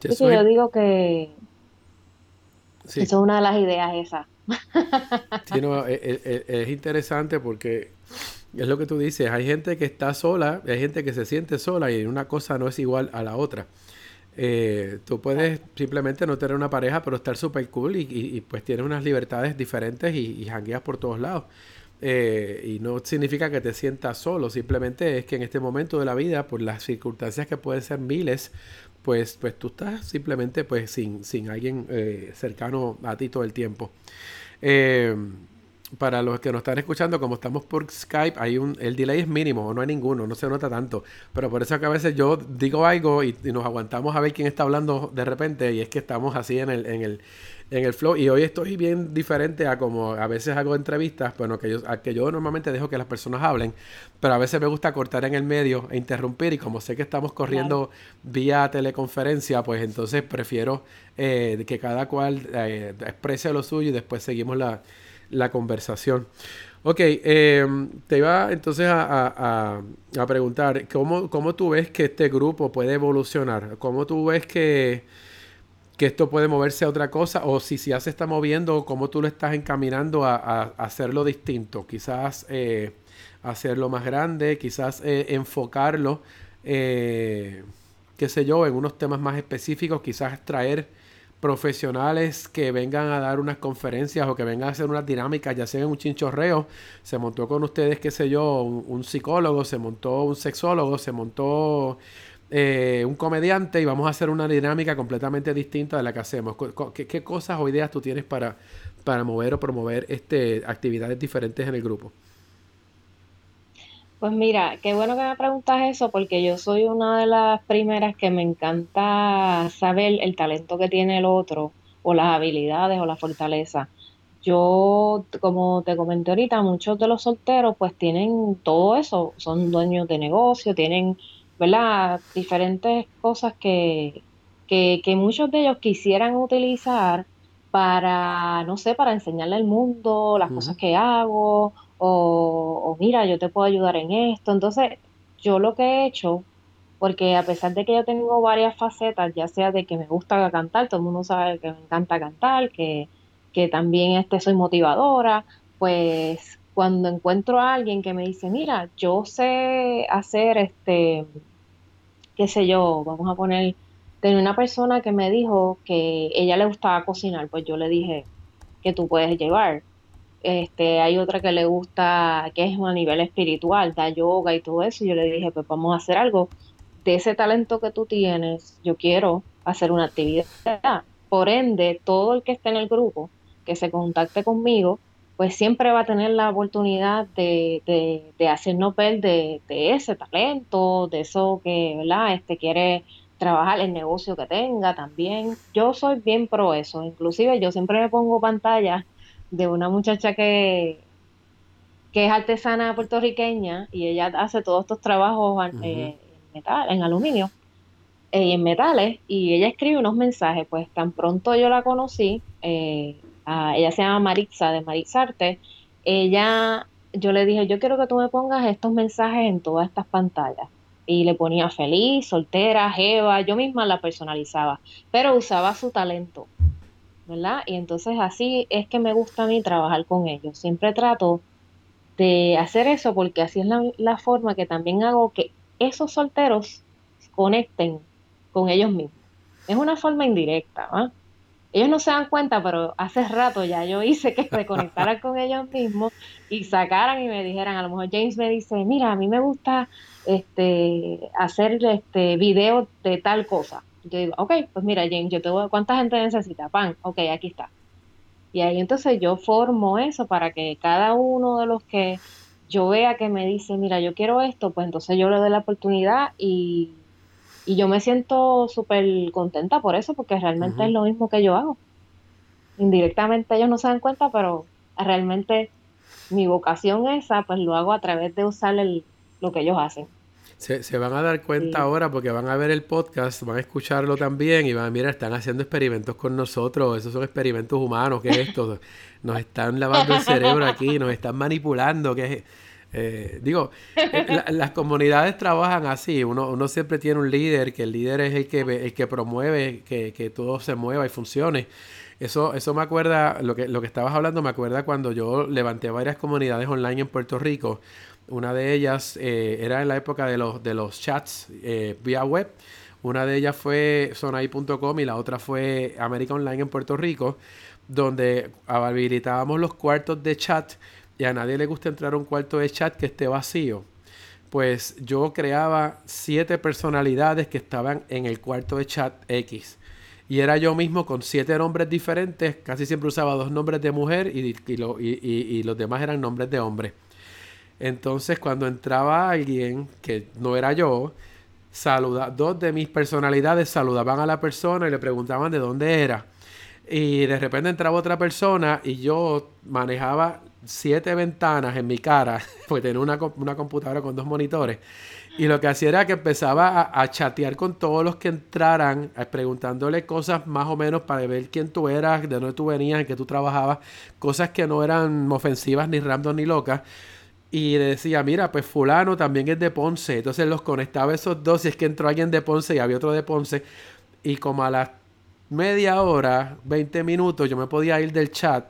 Yo, yo digo que eso es una de las ideas esas. Sí, no, es, e, e, es, interesante porque es lo que tú dices, hay gente que está sola, hay gente que se siente sola y una cosa no es igual a la otra. Eh, tú puedes simplemente no tener una pareja, pero estar súper cool y, pues tienes unas libertades diferentes y, y jangueas por todos lados. Eh, y no significa que te sientas solo, simplemente es que en este momento de la vida, por las circunstancias que pueden ser miles, pues, pues tú estás simplemente pues sin, sin alguien eh, cercano a ti todo el tiempo. Eh, para los que nos están escuchando, como estamos por Skype, hay un, el delay es mínimo, no hay ninguno, no se nota tanto. Pero por eso que a veces yo digo algo y, nos aguantamos a ver quién está hablando de repente, y es que estamos así en el, en el, en el flow. Y hoy estoy bien diferente a como a veces hago entrevistas, bueno, que yo, a que yo normalmente dejo que las personas hablen, pero a veces me gusta cortar en el medio e interrumpir. Y como sé que estamos corriendo vía teleconferencia, pues entonces prefiero eh, que cada cual eh, exprese lo suyo y después seguimos la la conversación. Ok, em, te iba entonces a, preguntar, ¿cómo, ¿cómo, tú ves que este grupo puede evolucionar? ¿Cómo tú ves que, que esto puede moverse a otra cosa? O si, si ya se está moviendo, ¿cómo tú lo estás encaminando a, hacerlo distinto? Quizás eh, hacerlo más grande, quizás eh, enfocarlo, eh, qué sé yo, en unos temas más específicos, quizás traer profesionales que vengan a dar unas conferencias o que vengan a hacer una dinámica, ya sea en un chinchorreo, se montó con ustedes, qué sé yo, un, psicólogo, se montó un sexólogo, se montó eh, un comediante y vamos a hacer una dinámica completamente distinta de la que hacemos. ¿Qué, cosas o ideas tú tienes para, para mover o promover este, actividades diferentes en el grupo? Pues mira, qué bueno que me preguntas eso porque yo soy una de las primeras que me encanta saber el talento que tiene el otro o las habilidades o la fortaleza. Yo, como te comenté ahorita, muchos de los solteros pues tienen todo eso, son dueños de negocio, tienen, ¿verdad? Diferentes cosas que, que, que muchos de ellos quisieran utilizar para, no sé, para enseñarle al mundo las cosas que hago o, mira, yo te puedo ayudar en esto. Entonces, yo lo que he hecho, porque a pesar de que yo tengo varias facetas, ya sea de que me gusta cantar, todo el mundo sabe que me encanta cantar, que, que también este, soy motivadora, pues cuando encuentro a alguien que me dice, mira, yo sé hacer este, qué sé yo, vamos a poner, tenía una persona que me dijo que ella le gustaba cocinar, pues yo le dije que tú puedes llevar este, hay otra que le gusta, que es a nivel espiritual, da yoga y todo eso. Y yo le dije, pues vamos a hacer algo. De ese talento que tú tienes, yo quiero hacer una actividad. Por ende, todo el que esté en el grupo, que se contacte conmigo, pues siempre va a tener la oportunidad de, de, de hacernos de, de, ese talento, de eso que, ¿verdad? Este quiere trabajar el negocio que tenga también. Yo soy bien pro eso, inclusive yo siempre me pongo pantalla de una muchacha que, que es artesana puertorriqueña y ella hace todos estos trabajos eh, en, metal, en aluminio eh, y en metales y ella escribe unos mensajes, pues tan pronto yo la conocí, eh, ella se llama Maritza de Marixarte, ella, yo le dije, yo quiero que tú me pongas estos mensajes en todas estas pantallas y le ponía feliz, soltera, jeva, yo misma la personalizaba, pero usaba su talento, ¿verdad? Y entonces así es que me gusta a mí trabajar con ellos. Siempre trato de hacer eso porque así es la, forma que también hago que esos solteros conecten con ellos mismos. Es una forma indirecta, ¿va? Ellos no se dan cuenta, pero hace rato ya yo hice que se conectaran con ellos mismos y sacaran y me dijeran, a lo mejor James me dice, mira, a mí me gusta este, hacer este video de tal cosa. Yo digo, ok, pues mira, James, yo te voy, ¿cuánta gente necesita? Pan, ok, aquí está. Y ahí entonces yo formo eso para que cada uno de los que yo vea que me dice, mira, yo quiero esto, pues entonces yo le doy la oportunidad y, y yo me siento súper contenta por eso, porque realmente es lo mismo que yo hago. Indirectamente ellos no se dan cuenta, pero realmente mi vocación esa, pues lo hago a través de usar el, lo que ellos hacen. Se, van a dar cuenta ahora porque van a ver el podcast, van a escucharlo también y van a mirar, están haciendo experimentos con nosotros, esos son experimentos humanos, ¿qué es esto? Nos están lavando el cerebro aquí, nos están manipulando, ¿qué eh, digo, eh, las comunidades trabajan así, uno, uno siempre tiene un líder, que el líder es el que, el que promueve que, que todo se mueva y funcione. Eso, eso me acuerda, lo que, lo que estabas hablando, me acuerda cuando yo levanté varias comunidades online en Puerto Rico una de ellas eh, era en la época de los, de los chats eh, vía web. Una de ellas fue sonai.com y la otra fue América Online en Puerto Rico, donde habilitábamos los cuartos de chat y a nadie le gusta entrar a un cuarto de chat que esté vacío. Pues yo creaba siete personalidades que estaban en el cuarto de chat X. Y era yo mismo con siete nombres diferentes. Casi siempre usaba dos nombres de mujer y, y los demás eran nombres de hombre. Entonces, cuando entraba alguien que no era yo, saluda, dos de mis personalidades saludaban a la persona y le preguntaban de dónde era. Y de repente entraba otra persona y yo manejaba siete ventanas en mi cara, porque tenía una, una computadora con dos monitores. Y lo que hacía era que empezaba a, a, chatear con todos los que entraran, preguntándole cosas más o menos para ver quién tú eras, de dónde tú venías, en qué tú trabajabas, cosas que no eran ofensivas ni random ni locas y decía, mira, pues fulano también es de Ponce. Entonces los conectaba esos dos y es que entró alguien de Ponce y había otro de Ponce. Y como a las media hora, 20 minutos, yo me podía ir del chat,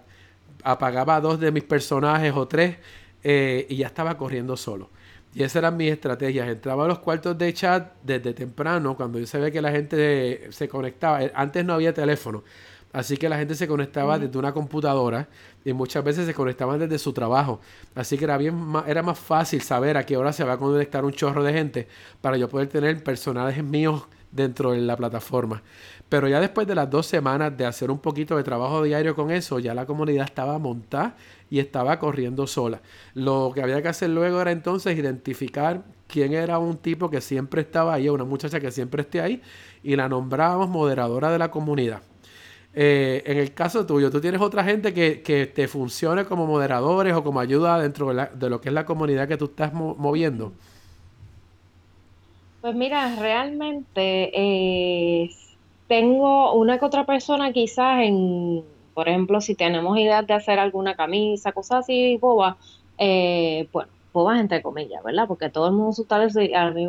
apagaba dos de mis personajes o tres eh, y ya estaba corriendo solo. Y esas eran mis estrategias. Entraba a los cuartos de chat desde temprano, cuando yo se ve que la gente se conectaba. Antes no había teléfono. Así que la gente se conectaba desde una computadora y muchas veces se conectaban desde su trabajo. Así que era, bien era más fácil saber a qué hora se va a conectar un chorro de gente para yo poder tener personajes míos dentro de la plataforma. Pero ya después de las dos semanas de hacer un poquito de trabajo diario con eso, ya la comunidad estaba montada y estaba corriendo sola. Lo que había que hacer luego era entonces identificar quién era un tipo que siempre estaba ahí, una muchacha que siempre esté ahí, y la nombrábamos moderadora de la comunidad. Eh, en el caso tuyo, ¿tú tienes otra gente que, que, te funcione como moderadores o como ayuda dentro de, lo que es la comunidad que tú estás moviendo? Pues mira, realmente eh, tengo una que otra persona quizás en, por ejemplo, si tenemos ideas de hacer alguna camisa, cosas así, boba, eh, bueno, bobas entre comillas, ¿verdad? Porque todo el mundo su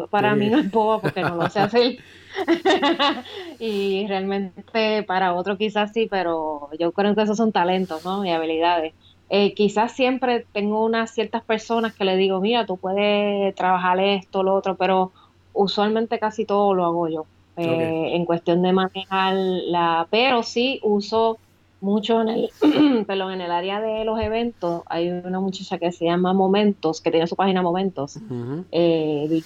para mí no es boba porque no lo sé hacer. y realmente para otro quizás sí, pero yo creo que esos son talentos, ¿no? Y habilidades. Eh, quizás siempre tengo unas ciertas personas que le digo, mira, tú puedes trabajar esto, lo otro, pero usualmente casi todo lo hago yo. Eh, en cuestión de manejar la, pero sí uso mucho en el, perdón, en el área de los eventos. Hay una muchacha que se llama Momentos, que tiene su página Momentos, eh,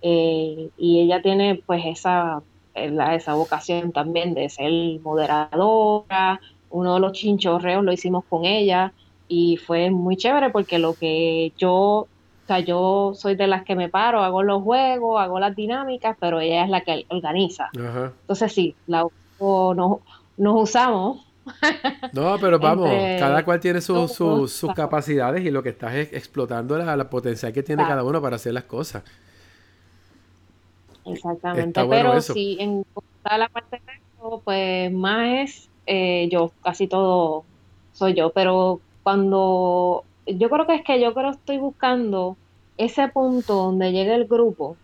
eh, y ella tiene pues esa, esa vocación también de ser moderadora. Uno de los chinchorreos lo hicimos con ella y fue muy chévere porque lo que yo, o sea, yo soy de las que me paro, hago los juegos, hago las dinámicas, pero ella es la que organiza. Entonces sí, la, nos, nos usamos no, pero vamos, cada cual tiene sus capacidades y lo que estás es explotando la, la potencial que tiene cada uno para hacer las cosas. Exactamente, pero si en la parte de pues más es eh, yo, casi todo soy yo, pero cuando yo creo que es que yo creo estoy buscando ese punto donde llegue el grupo,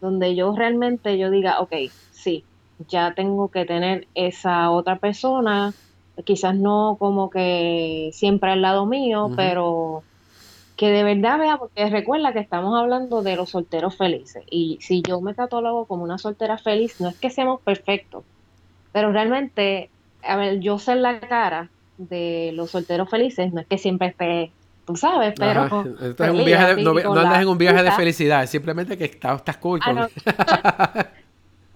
donde yo realmente yo diga, ok, ya tengo que tener esa otra persona, quizás no como que siempre al lado mío, pero que de verdad vea, porque recuerda que estamos hablando de los solteros felices. Y si yo me catalogo como una soltera feliz, no es que seamos perfectos, pero realmente, a ver, yo ser la cara de los solteros felices, no es que siempre esté, tú sabes, pero... un viaje no, andas en un viaje de felicidad, es simplemente que estás, estás cool. Ah,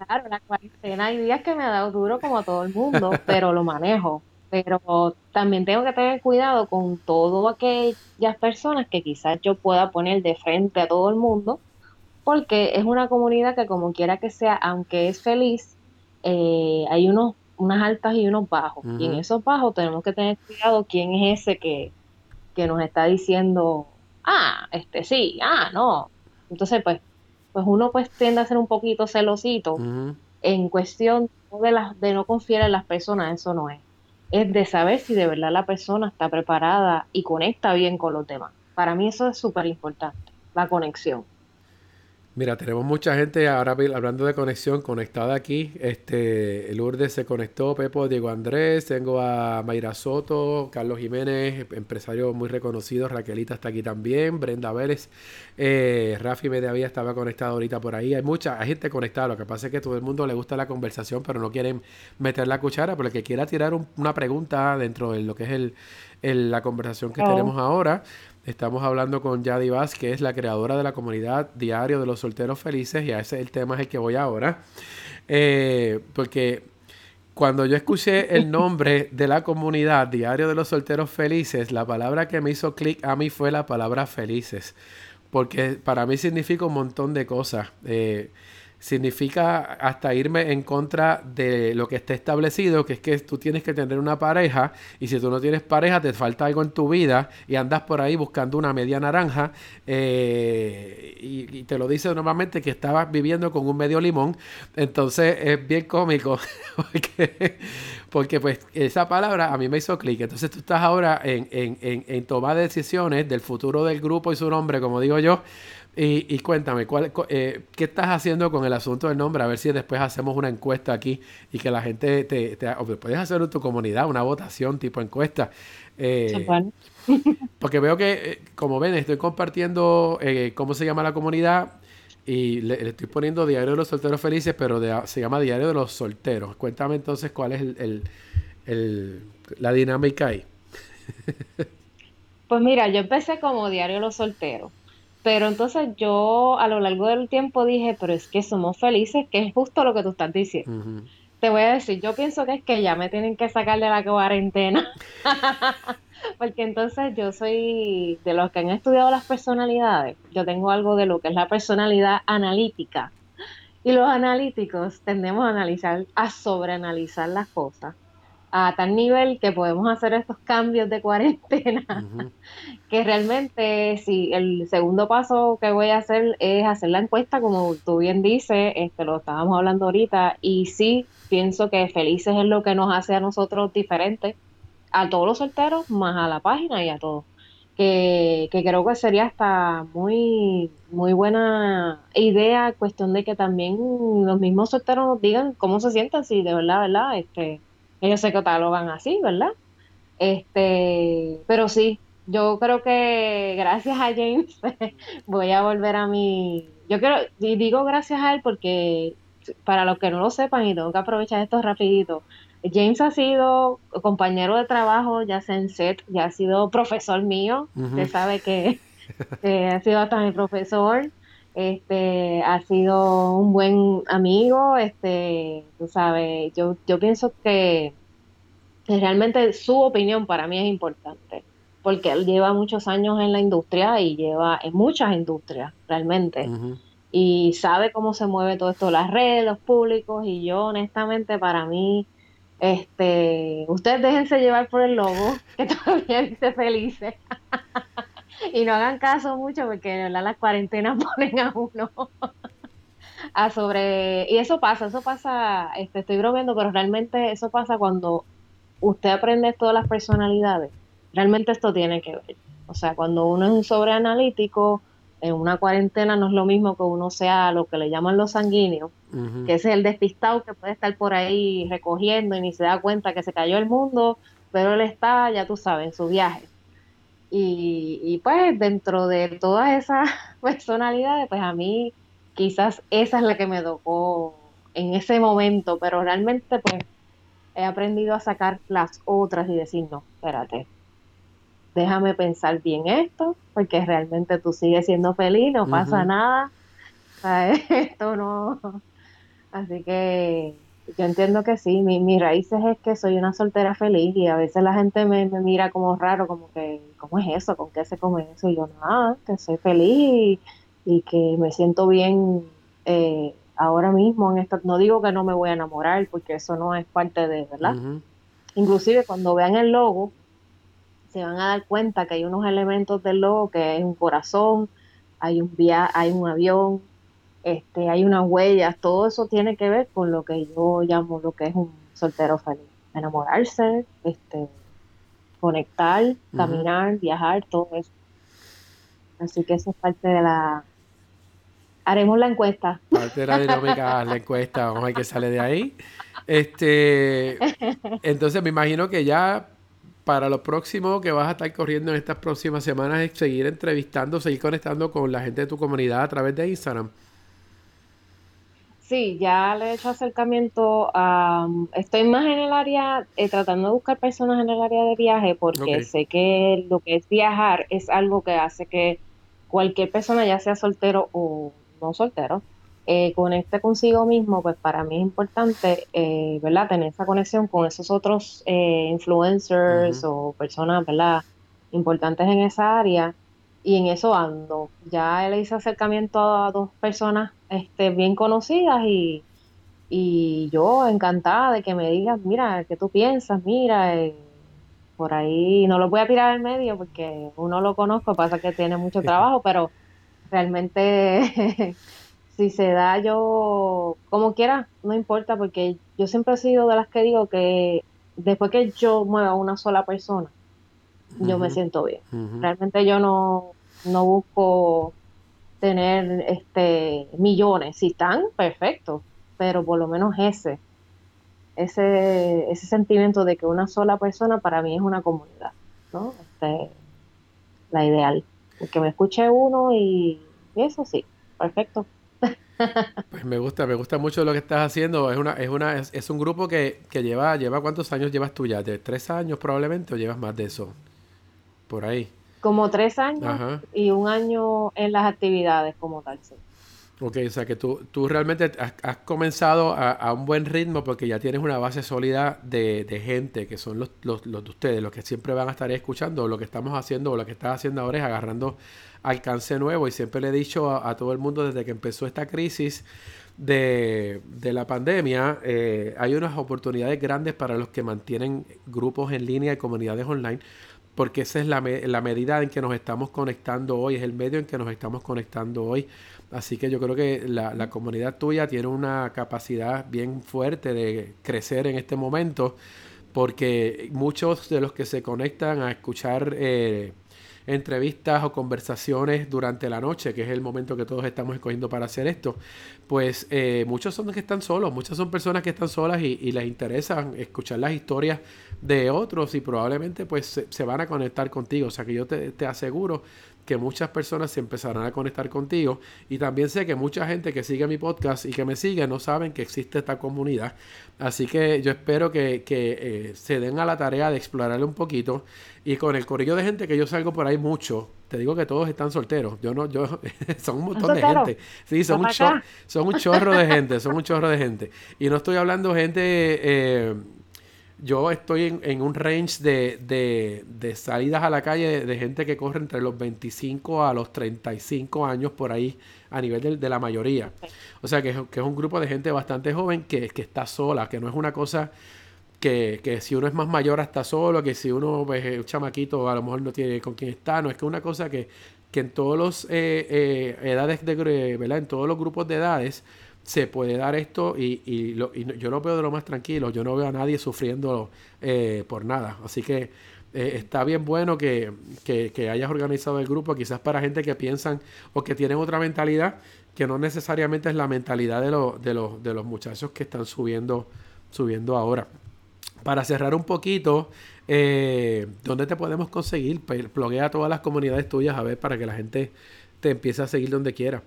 claro, la cuarentena hay días que me ha dado duro como a todo el mundo, pero lo manejo pero también tengo que tener cuidado con todas aquellas personas que quizás yo pueda poner de frente a todo el mundo, porque es una comunidad que como quiera que sea, aunque es feliz, eh, hay unos unas altas y unos bajos. Y en esos bajos tenemos que tener cuidado quién es ese que, que nos está diciendo, ah, este sí, ah, no. Entonces, pues, pues uno pues tiende a ser un poquito celosito en cuestión de, las, de no confiar en las personas, eso no es es de saber si de verdad la persona está preparada y conecta bien con los demás. Para mí eso es súper importante, la conexión. Mira, tenemos mucha gente ahora hablando de conexión conectada aquí. Este, Lourdes se conectó, Pepo, Diego Andrés, tengo a Mayra Soto, Carlos Jiménez, empresario muy reconocido, Raquelita está aquí también, Brenda Vélez, eh, Rafi Mediavía estaba conectado ahorita por ahí. Hay mucha gente conectada, lo que pasa es que todo el mundo le gusta la conversación, pero no quieren meter la cuchara, pero el que quiera tirar una pregunta dentro de lo que es el, la conversación que oh. tenemos ahora, Estamos hablando con Yadi Vaz, que es la creadora de la comunidad Diario de los Solteros Felices, y a ese es el tema es el que voy ahora. Eh, porque cuando yo escuché el nombre de la comunidad Diario de los Solteros Felices, la palabra que me hizo clic a mí fue la palabra felices, porque para mí significa un montón de cosas. Eh, significa hasta irme en contra de lo que está establecido, que es que tú tienes que tener una pareja y si tú no tienes pareja te falta algo en tu vida y andas por ahí buscando una media naranja eh, y, te lo dice normalmente que estabas viviendo con un medio limón, entonces es bien cómico porque, porque pues esa palabra a mí me hizo clic, entonces tú estás ahora en, en, en, en tomar decisiones del futuro del grupo y su nombre, como digo yo, y, cuéntame, ¿cuál, eh, ¿qué estás haciendo con el asunto del nombre? A ver si después hacemos una encuesta aquí y que la gente te, te o puedes hacer en tu comunidad una votación tipo encuesta. Eh, porque veo que, eh, como ven, estoy compartiendo cómo se llama la comunidad y le, estoy poniendo Diario de los Solteros Felices, pero se llama Diario de los Solteros. Cuéntame entonces cuál es el, el, la dinámica ahí. pues mira, yo empecé como Diario de los Solteros pero entonces yo a lo largo del tiempo dije, pero es que somos felices, que es justo lo que tú estás diciendo. Te voy a decir, yo pienso que es que ya me tienen que sacar de la cuarentena. Porque entonces yo soy de los que han estudiado las personalidades. Yo tengo algo de lo que es la personalidad analítica. Y los analíticos tendemos a analizar, a sobreanalizar las cosas a tal nivel que podemos hacer estos cambios de cuarentena, que realmente si el segundo paso que voy a hacer es hacer la encuesta, como tú bien dices, este, lo estábamos hablando ahorita, y sí pienso que felices es lo que nos hace a nosotros diferentes, a todos los solteros, más a la página y a todos. Que, que creo que sería hasta muy, muy buena idea, cuestión de que también los mismos solteros nos digan cómo se sienten, si de verdad, verdad, este ellos se catalogan así, ¿verdad? Este, pero sí, yo creo que gracias a James voy a volver a mi, yo quiero, y digo gracias a él porque para los que no lo sepan y tengo que aprovechar esto rapidito, James ha sido compañero de trabajo, ya sea en set, ya ha sido profesor mío. Usted sabe que, ha sido hasta mi profesor. Este, ha sido un buen amigo. Este, tú sabes, yo, yo pienso que, realmente su opinión para mí es importante. Porque él lleva muchos años en la industria y lleva en muchas industrias, realmente. Y sabe cómo se mueve todo esto, las redes, los públicos. Y yo, honestamente, para mí, este, ustedes déjense llevar por el logo, que todavía dice felices. y no hagan caso mucho porque las cuarentenas ponen a uno a sobre y eso pasa, eso pasa, este, estoy bromeando, pero realmente eso pasa cuando usted aprende todas las personalidades. Realmente esto tiene que ver. O sea, cuando uno es un sobreanalítico, en una cuarentena no es lo mismo que uno sea lo que le llaman los sanguíneos, que ese es el despistado que puede estar por ahí recogiendo y ni se da cuenta que se cayó el mundo, pero él está, ya tú sabes, en su viaje. Y, y pues dentro de todas esas personalidades, pues a mí quizás esa es la que me tocó en ese momento, pero realmente pues he aprendido a sacar las otras y decir, no, espérate, déjame pensar bien esto, porque realmente tú sigues siendo feliz, no pasa nada. Esto no. Así que yo entiendo que sí, mi, mis raíces es que soy una soltera feliz y a veces la gente me, mira como raro, como que, ¿cómo es eso? ¿Con qué se come eso? Y yo, nada, que soy feliz y, que me siento bien eh, ahora mismo en esto. No digo que no me voy a enamorar, porque eso no es parte de, ¿verdad? Inclusive cuando vean el logo, se van a dar cuenta que hay unos elementos del logo que es un corazón, hay un via hay un avión, este, hay unas huellas, todo eso tiene que ver con lo que yo llamo lo que es un soltero feliz. Enamorarse, este, conectar, caminar, viajar, todo eso. Así que eso es parte de la... Haremos la encuesta. Parte de la dinámica, la encuesta, vamos a ver qué sale de ahí. Este, entonces me imagino que ya para lo próximo que vas a estar corriendo en estas próximas semanas es seguir entrevistando, seguir conectando con la gente de tu comunidad a través de Instagram. Sí, ya le he hecho acercamiento a... Estoy más en el área, eh, tratando de buscar personas en el área de viaje, porque sé que lo que es viajar es algo que hace que cualquier persona, ya sea soltero o no soltero, eh, conecte consigo mismo, pues para mí es importante, eh, ¿verdad? Tener esa conexión con esos otros eh, influencers o personas, ¿verdad? Importantes en esa área. Y en eso ando. Ya le hice acercamiento a dos personas este, bien conocidas y, y yo encantada de que me digan, mira, ¿qué tú piensas? Mira, eh, por ahí no lo voy a tirar al medio porque uno lo conozco, pasa que tiene mucho trabajo, pero realmente si se da yo como quiera, no importa, porque yo siempre he sido de las que digo que después que yo mueva a una sola persona, yo me siento bien. Realmente yo no, no busco tener este millones, si están, perfecto, pero por lo menos ese, ese, ese sentimiento de que una sola persona para mí es una comunidad, ¿no? Este, la ideal. Que me escuche uno y eso sí, perfecto. Pues me gusta, me gusta mucho lo que estás haciendo. Es una, es una, es, un grupo que, lleva, lleva cuántos años llevas tú ya, de tres años probablemente o llevas más de eso. Por ahí. Como tres años y un año en las actividades como tal. Sí. Ok, o sea que tú, tú realmente has, comenzado a, un buen ritmo porque ya tienes una base sólida de, gente que son los, los, los, de ustedes, los que siempre van a estar escuchando. Lo que estamos haciendo o lo que estás haciendo ahora es agarrando alcance nuevo y siempre le he dicho a, todo el mundo desde que empezó esta crisis de, la pandemia, eh, hay unas oportunidades grandes para los que mantienen grupos en línea y comunidades online porque esa es la, medida en que nos estamos conectando hoy, es el medio en que nos estamos conectando hoy. Así que yo creo que la, la comunidad tuya tiene una capacidad bien fuerte de crecer en este momento, porque muchos de los que se conectan a escuchar eh, entrevistas o conversaciones durante la noche, que es el momento que todos estamos escogiendo para hacer esto, pues eh, muchos son los que están solos, muchas son personas que están solas y, les interesa escuchar las historias de otros y probablemente pues se, van a conectar contigo. O sea que yo te, aseguro que muchas personas se empezarán a conectar contigo. Y también sé que mucha gente que sigue mi podcast y que me sigue no saben que existe esta comunidad. Así que yo espero que, eh, se den a la tarea de explorarle un poquito. Y con el corillo de gente que yo salgo por ahí mucho, te digo que todos están solteros. Yo no, yo, son un montón de gente. Sí, son un, son un chorro de gente, son un chorro de gente. Y no estoy hablando gente eh, yo estoy en, un range de, salidas a la calle de, gente que corre entre los 25 a los 35 años por ahí a nivel de, la mayoría. O sea que, es un grupo de gente bastante joven que, que está sola, que no es una cosa que, si uno es más mayor está solo, que si uno pues, es un chamaquito a lo mejor no tiene con quién está, no es que una cosa que, que en todos los eh, eh, edades de, ¿verdad? En todos los grupos de edades se puede dar esto y, y, yo lo veo de lo más tranquilo, yo no veo a nadie sufriendo eh, por nada. Así que eh, está bien bueno que, hayas organizado el grupo, quizás para gente que piensan o que tienen otra mentalidad, que no necesariamente es la mentalidad de, de, de los muchachos que están subiendo, subiendo ahora. Para cerrar un poquito, eh, ¿dónde te podemos conseguir? Pluguea a todas las comunidades tuyas a ver para que la gente te empiece a seguir donde quiera.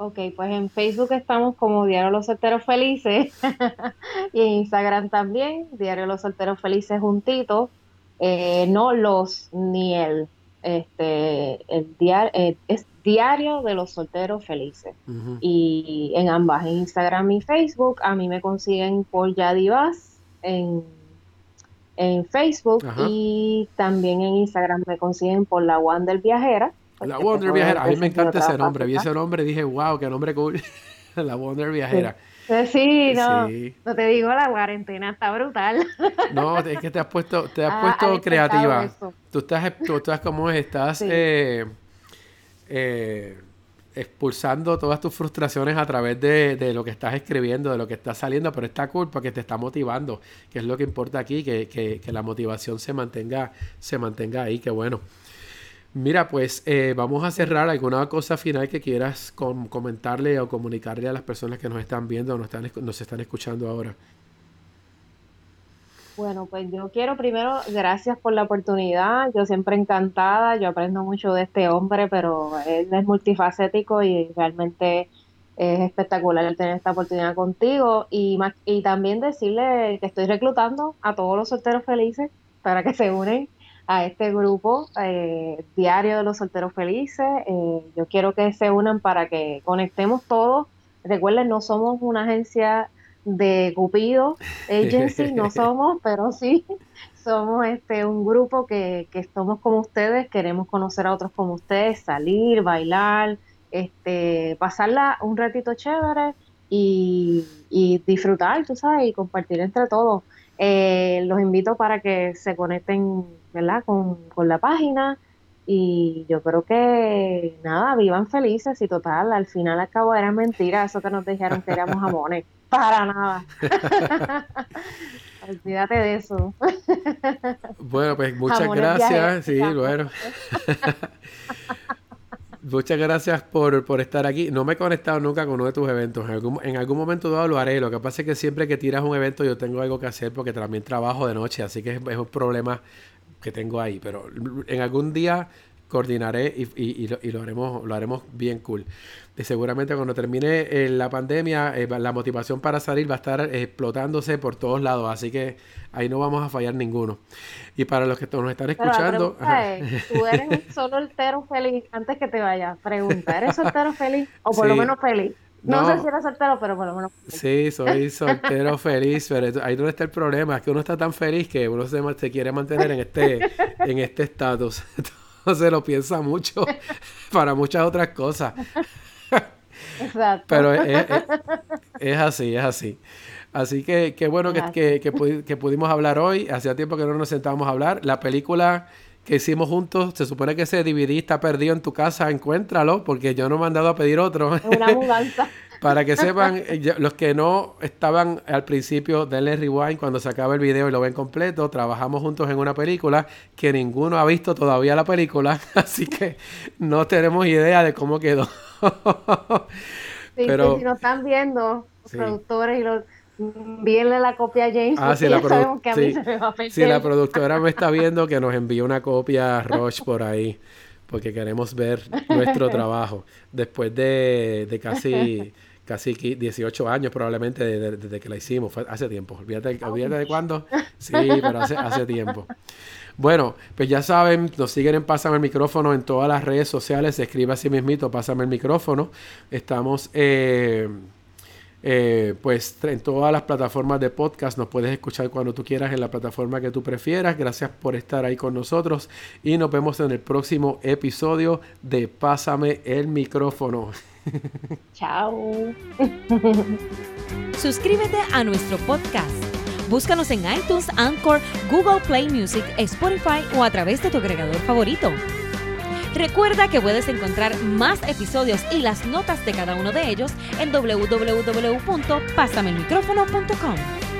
Ok, pues en Facebook estamos como Diario Los Solteros Felices y en Instagram también, Diario Los Solteros Felices juntitos, eh, no los ni el, este, el diario, eh, es Diario de los Solteros Felices. Y en ambas, en Instagram y Facebook, a mí me consiguen por Yadivas en, en Facebook y también en Instagram me consiguen por la Wander Viajera la Wonder Viajera. A mí me encanta ese nombre. Vi ese nombre y dije, wow, qué nombre cool. la Wonder Viajera. Sí, no, no te digo, la cuarentena está brutal. No, es que te has puesto, te has puesto creativa. Tú estás, tú estás como estás eh, eh, expulsando todas tus frustraciones a través de, de, lo que estás escribiendo, de lo que está saliendo, pero está cool porque te está motivando, que es lo que importa aquí, que, que, que la motivación se mantenga, se mantenga ahí, que bueno. Mira, pues eh, vamos a cerrar. ¿Alguna cosa final que quieras comentarle o comunicarle a las personas que nos están viendo o nos están, nos están escuchando ahora? Bueno, pues yo quiero primero, gracias por la oportunidad. Yo siempre encantada, yo aprendo mucho de este hombre, pero él es multifacético y realmente es espectacular tener esta oportunidad contigo. Y, y también decirle que estoy reclutando a todos los solteros felices para que se unen a este grupo eh, diario de los solteros felices. Eh, yo quiero que se unan para que conectemos todos. Recuerden, no somos una agencia de Cupido Agency, no somos, pero sí somos este un grupo que, que somos como ustedes, queremos conocer a otros como ustedes, salir, bailar, este, pasarla un ratito chévere y, y disfrutar, tú sabes, y compartir entre todos. Eh, los invito para que se conecten ¿verdad? Con, la página y yo creo que nada, vivan felices y total, al final al cabo era mentira eso que nos dijeron que éramos jamones, para nada. Olvídate de eso. Bueno, pues muchas gracias. Sí, bueno. Muchas gracias por, por, estar aquí. No me he conectado nunca con uno de tus eventos. En algún, en algún momento dado lo haré. Lo que pasa es que siempre que tiras un evento yo tengo algo que hacer porque también trabajo de noche. Así que es, es un problema que tengo ahí. Pero en algún día coordinaré y, y, lo, y, lo, haremos lo haremos bien cool. Y seguramente cuando termine eh, la pandemia, eh, la motivación para salir va a estar explotándose por todos lados, así que ahí no vamos a fallar ninguno. Y para los que nos están escuchando... ¿Tú eres un soltero feliz antes que te vayas? Pregunta, ¿eres soltero feliz o por lo menos feliz? No, sé si eres soltero, pero lo menos. Sí, soy soltero feliz, pero ahí donde está el problema, es que uno está tan feliz que uno se, se quiere mantener en este en este estatus. se lo piensa mucho para muchas otras cosas. Exacto. Pero es, así, es así. Así que qué bueno que, que, pudimos hablar hoy. Hacía tiempo que no nos sentábamos a hablar. La película que hicimos juntos, se supone que ese DVD está perdido en tu casa, encuéntralo, porque yo no me he mandado a pedir otro. Una mudanza. Para que sepan, eh, los que no estaban al principio, denle rewind cuando se acabe el video y lo ven completo. Trabajamos juntos en una película que ninguno ha visto todavía la película, así que no tenemos idea de cómo quedó. sí, Pero, si nos están viendo, los productores y los envíenle la copia a James. Ah, sí, la, que a mí se me va a sí, la productora me está viendo que nos envíe una copia a Roche por ahí, porque queremos ver nuestro trabajo. Después de, de casi casi 18 años probablemente desde, que la hicimos, fue hace tiempo, olvídate, olvídate de cuándo, sí, pero hace, hace tiempo. Bueno, pues ya saben, nos siguen en Pásame el micrófono en todas las redes sociales, se escribe así mismito, Pásame el micrófono, estamos... Eh, eh, pues en todas las plataformas de podcast nos puedes escuchar cuando tú quieras en la plataforma que tú prefieras. Gracias por estar ahí con nosotros y nos vemos en el próximo episodio de Pásame el micrófono. Chao. Suscríbete a nuestro podcast. Búscanos en iTunes, Anchor, Google Play Music, Spotify o a través de tu agregador favorito. Recuerda que puedes encontrar más episodios y las notas de cada uno de ellos en www.pasamelmicrófono.com.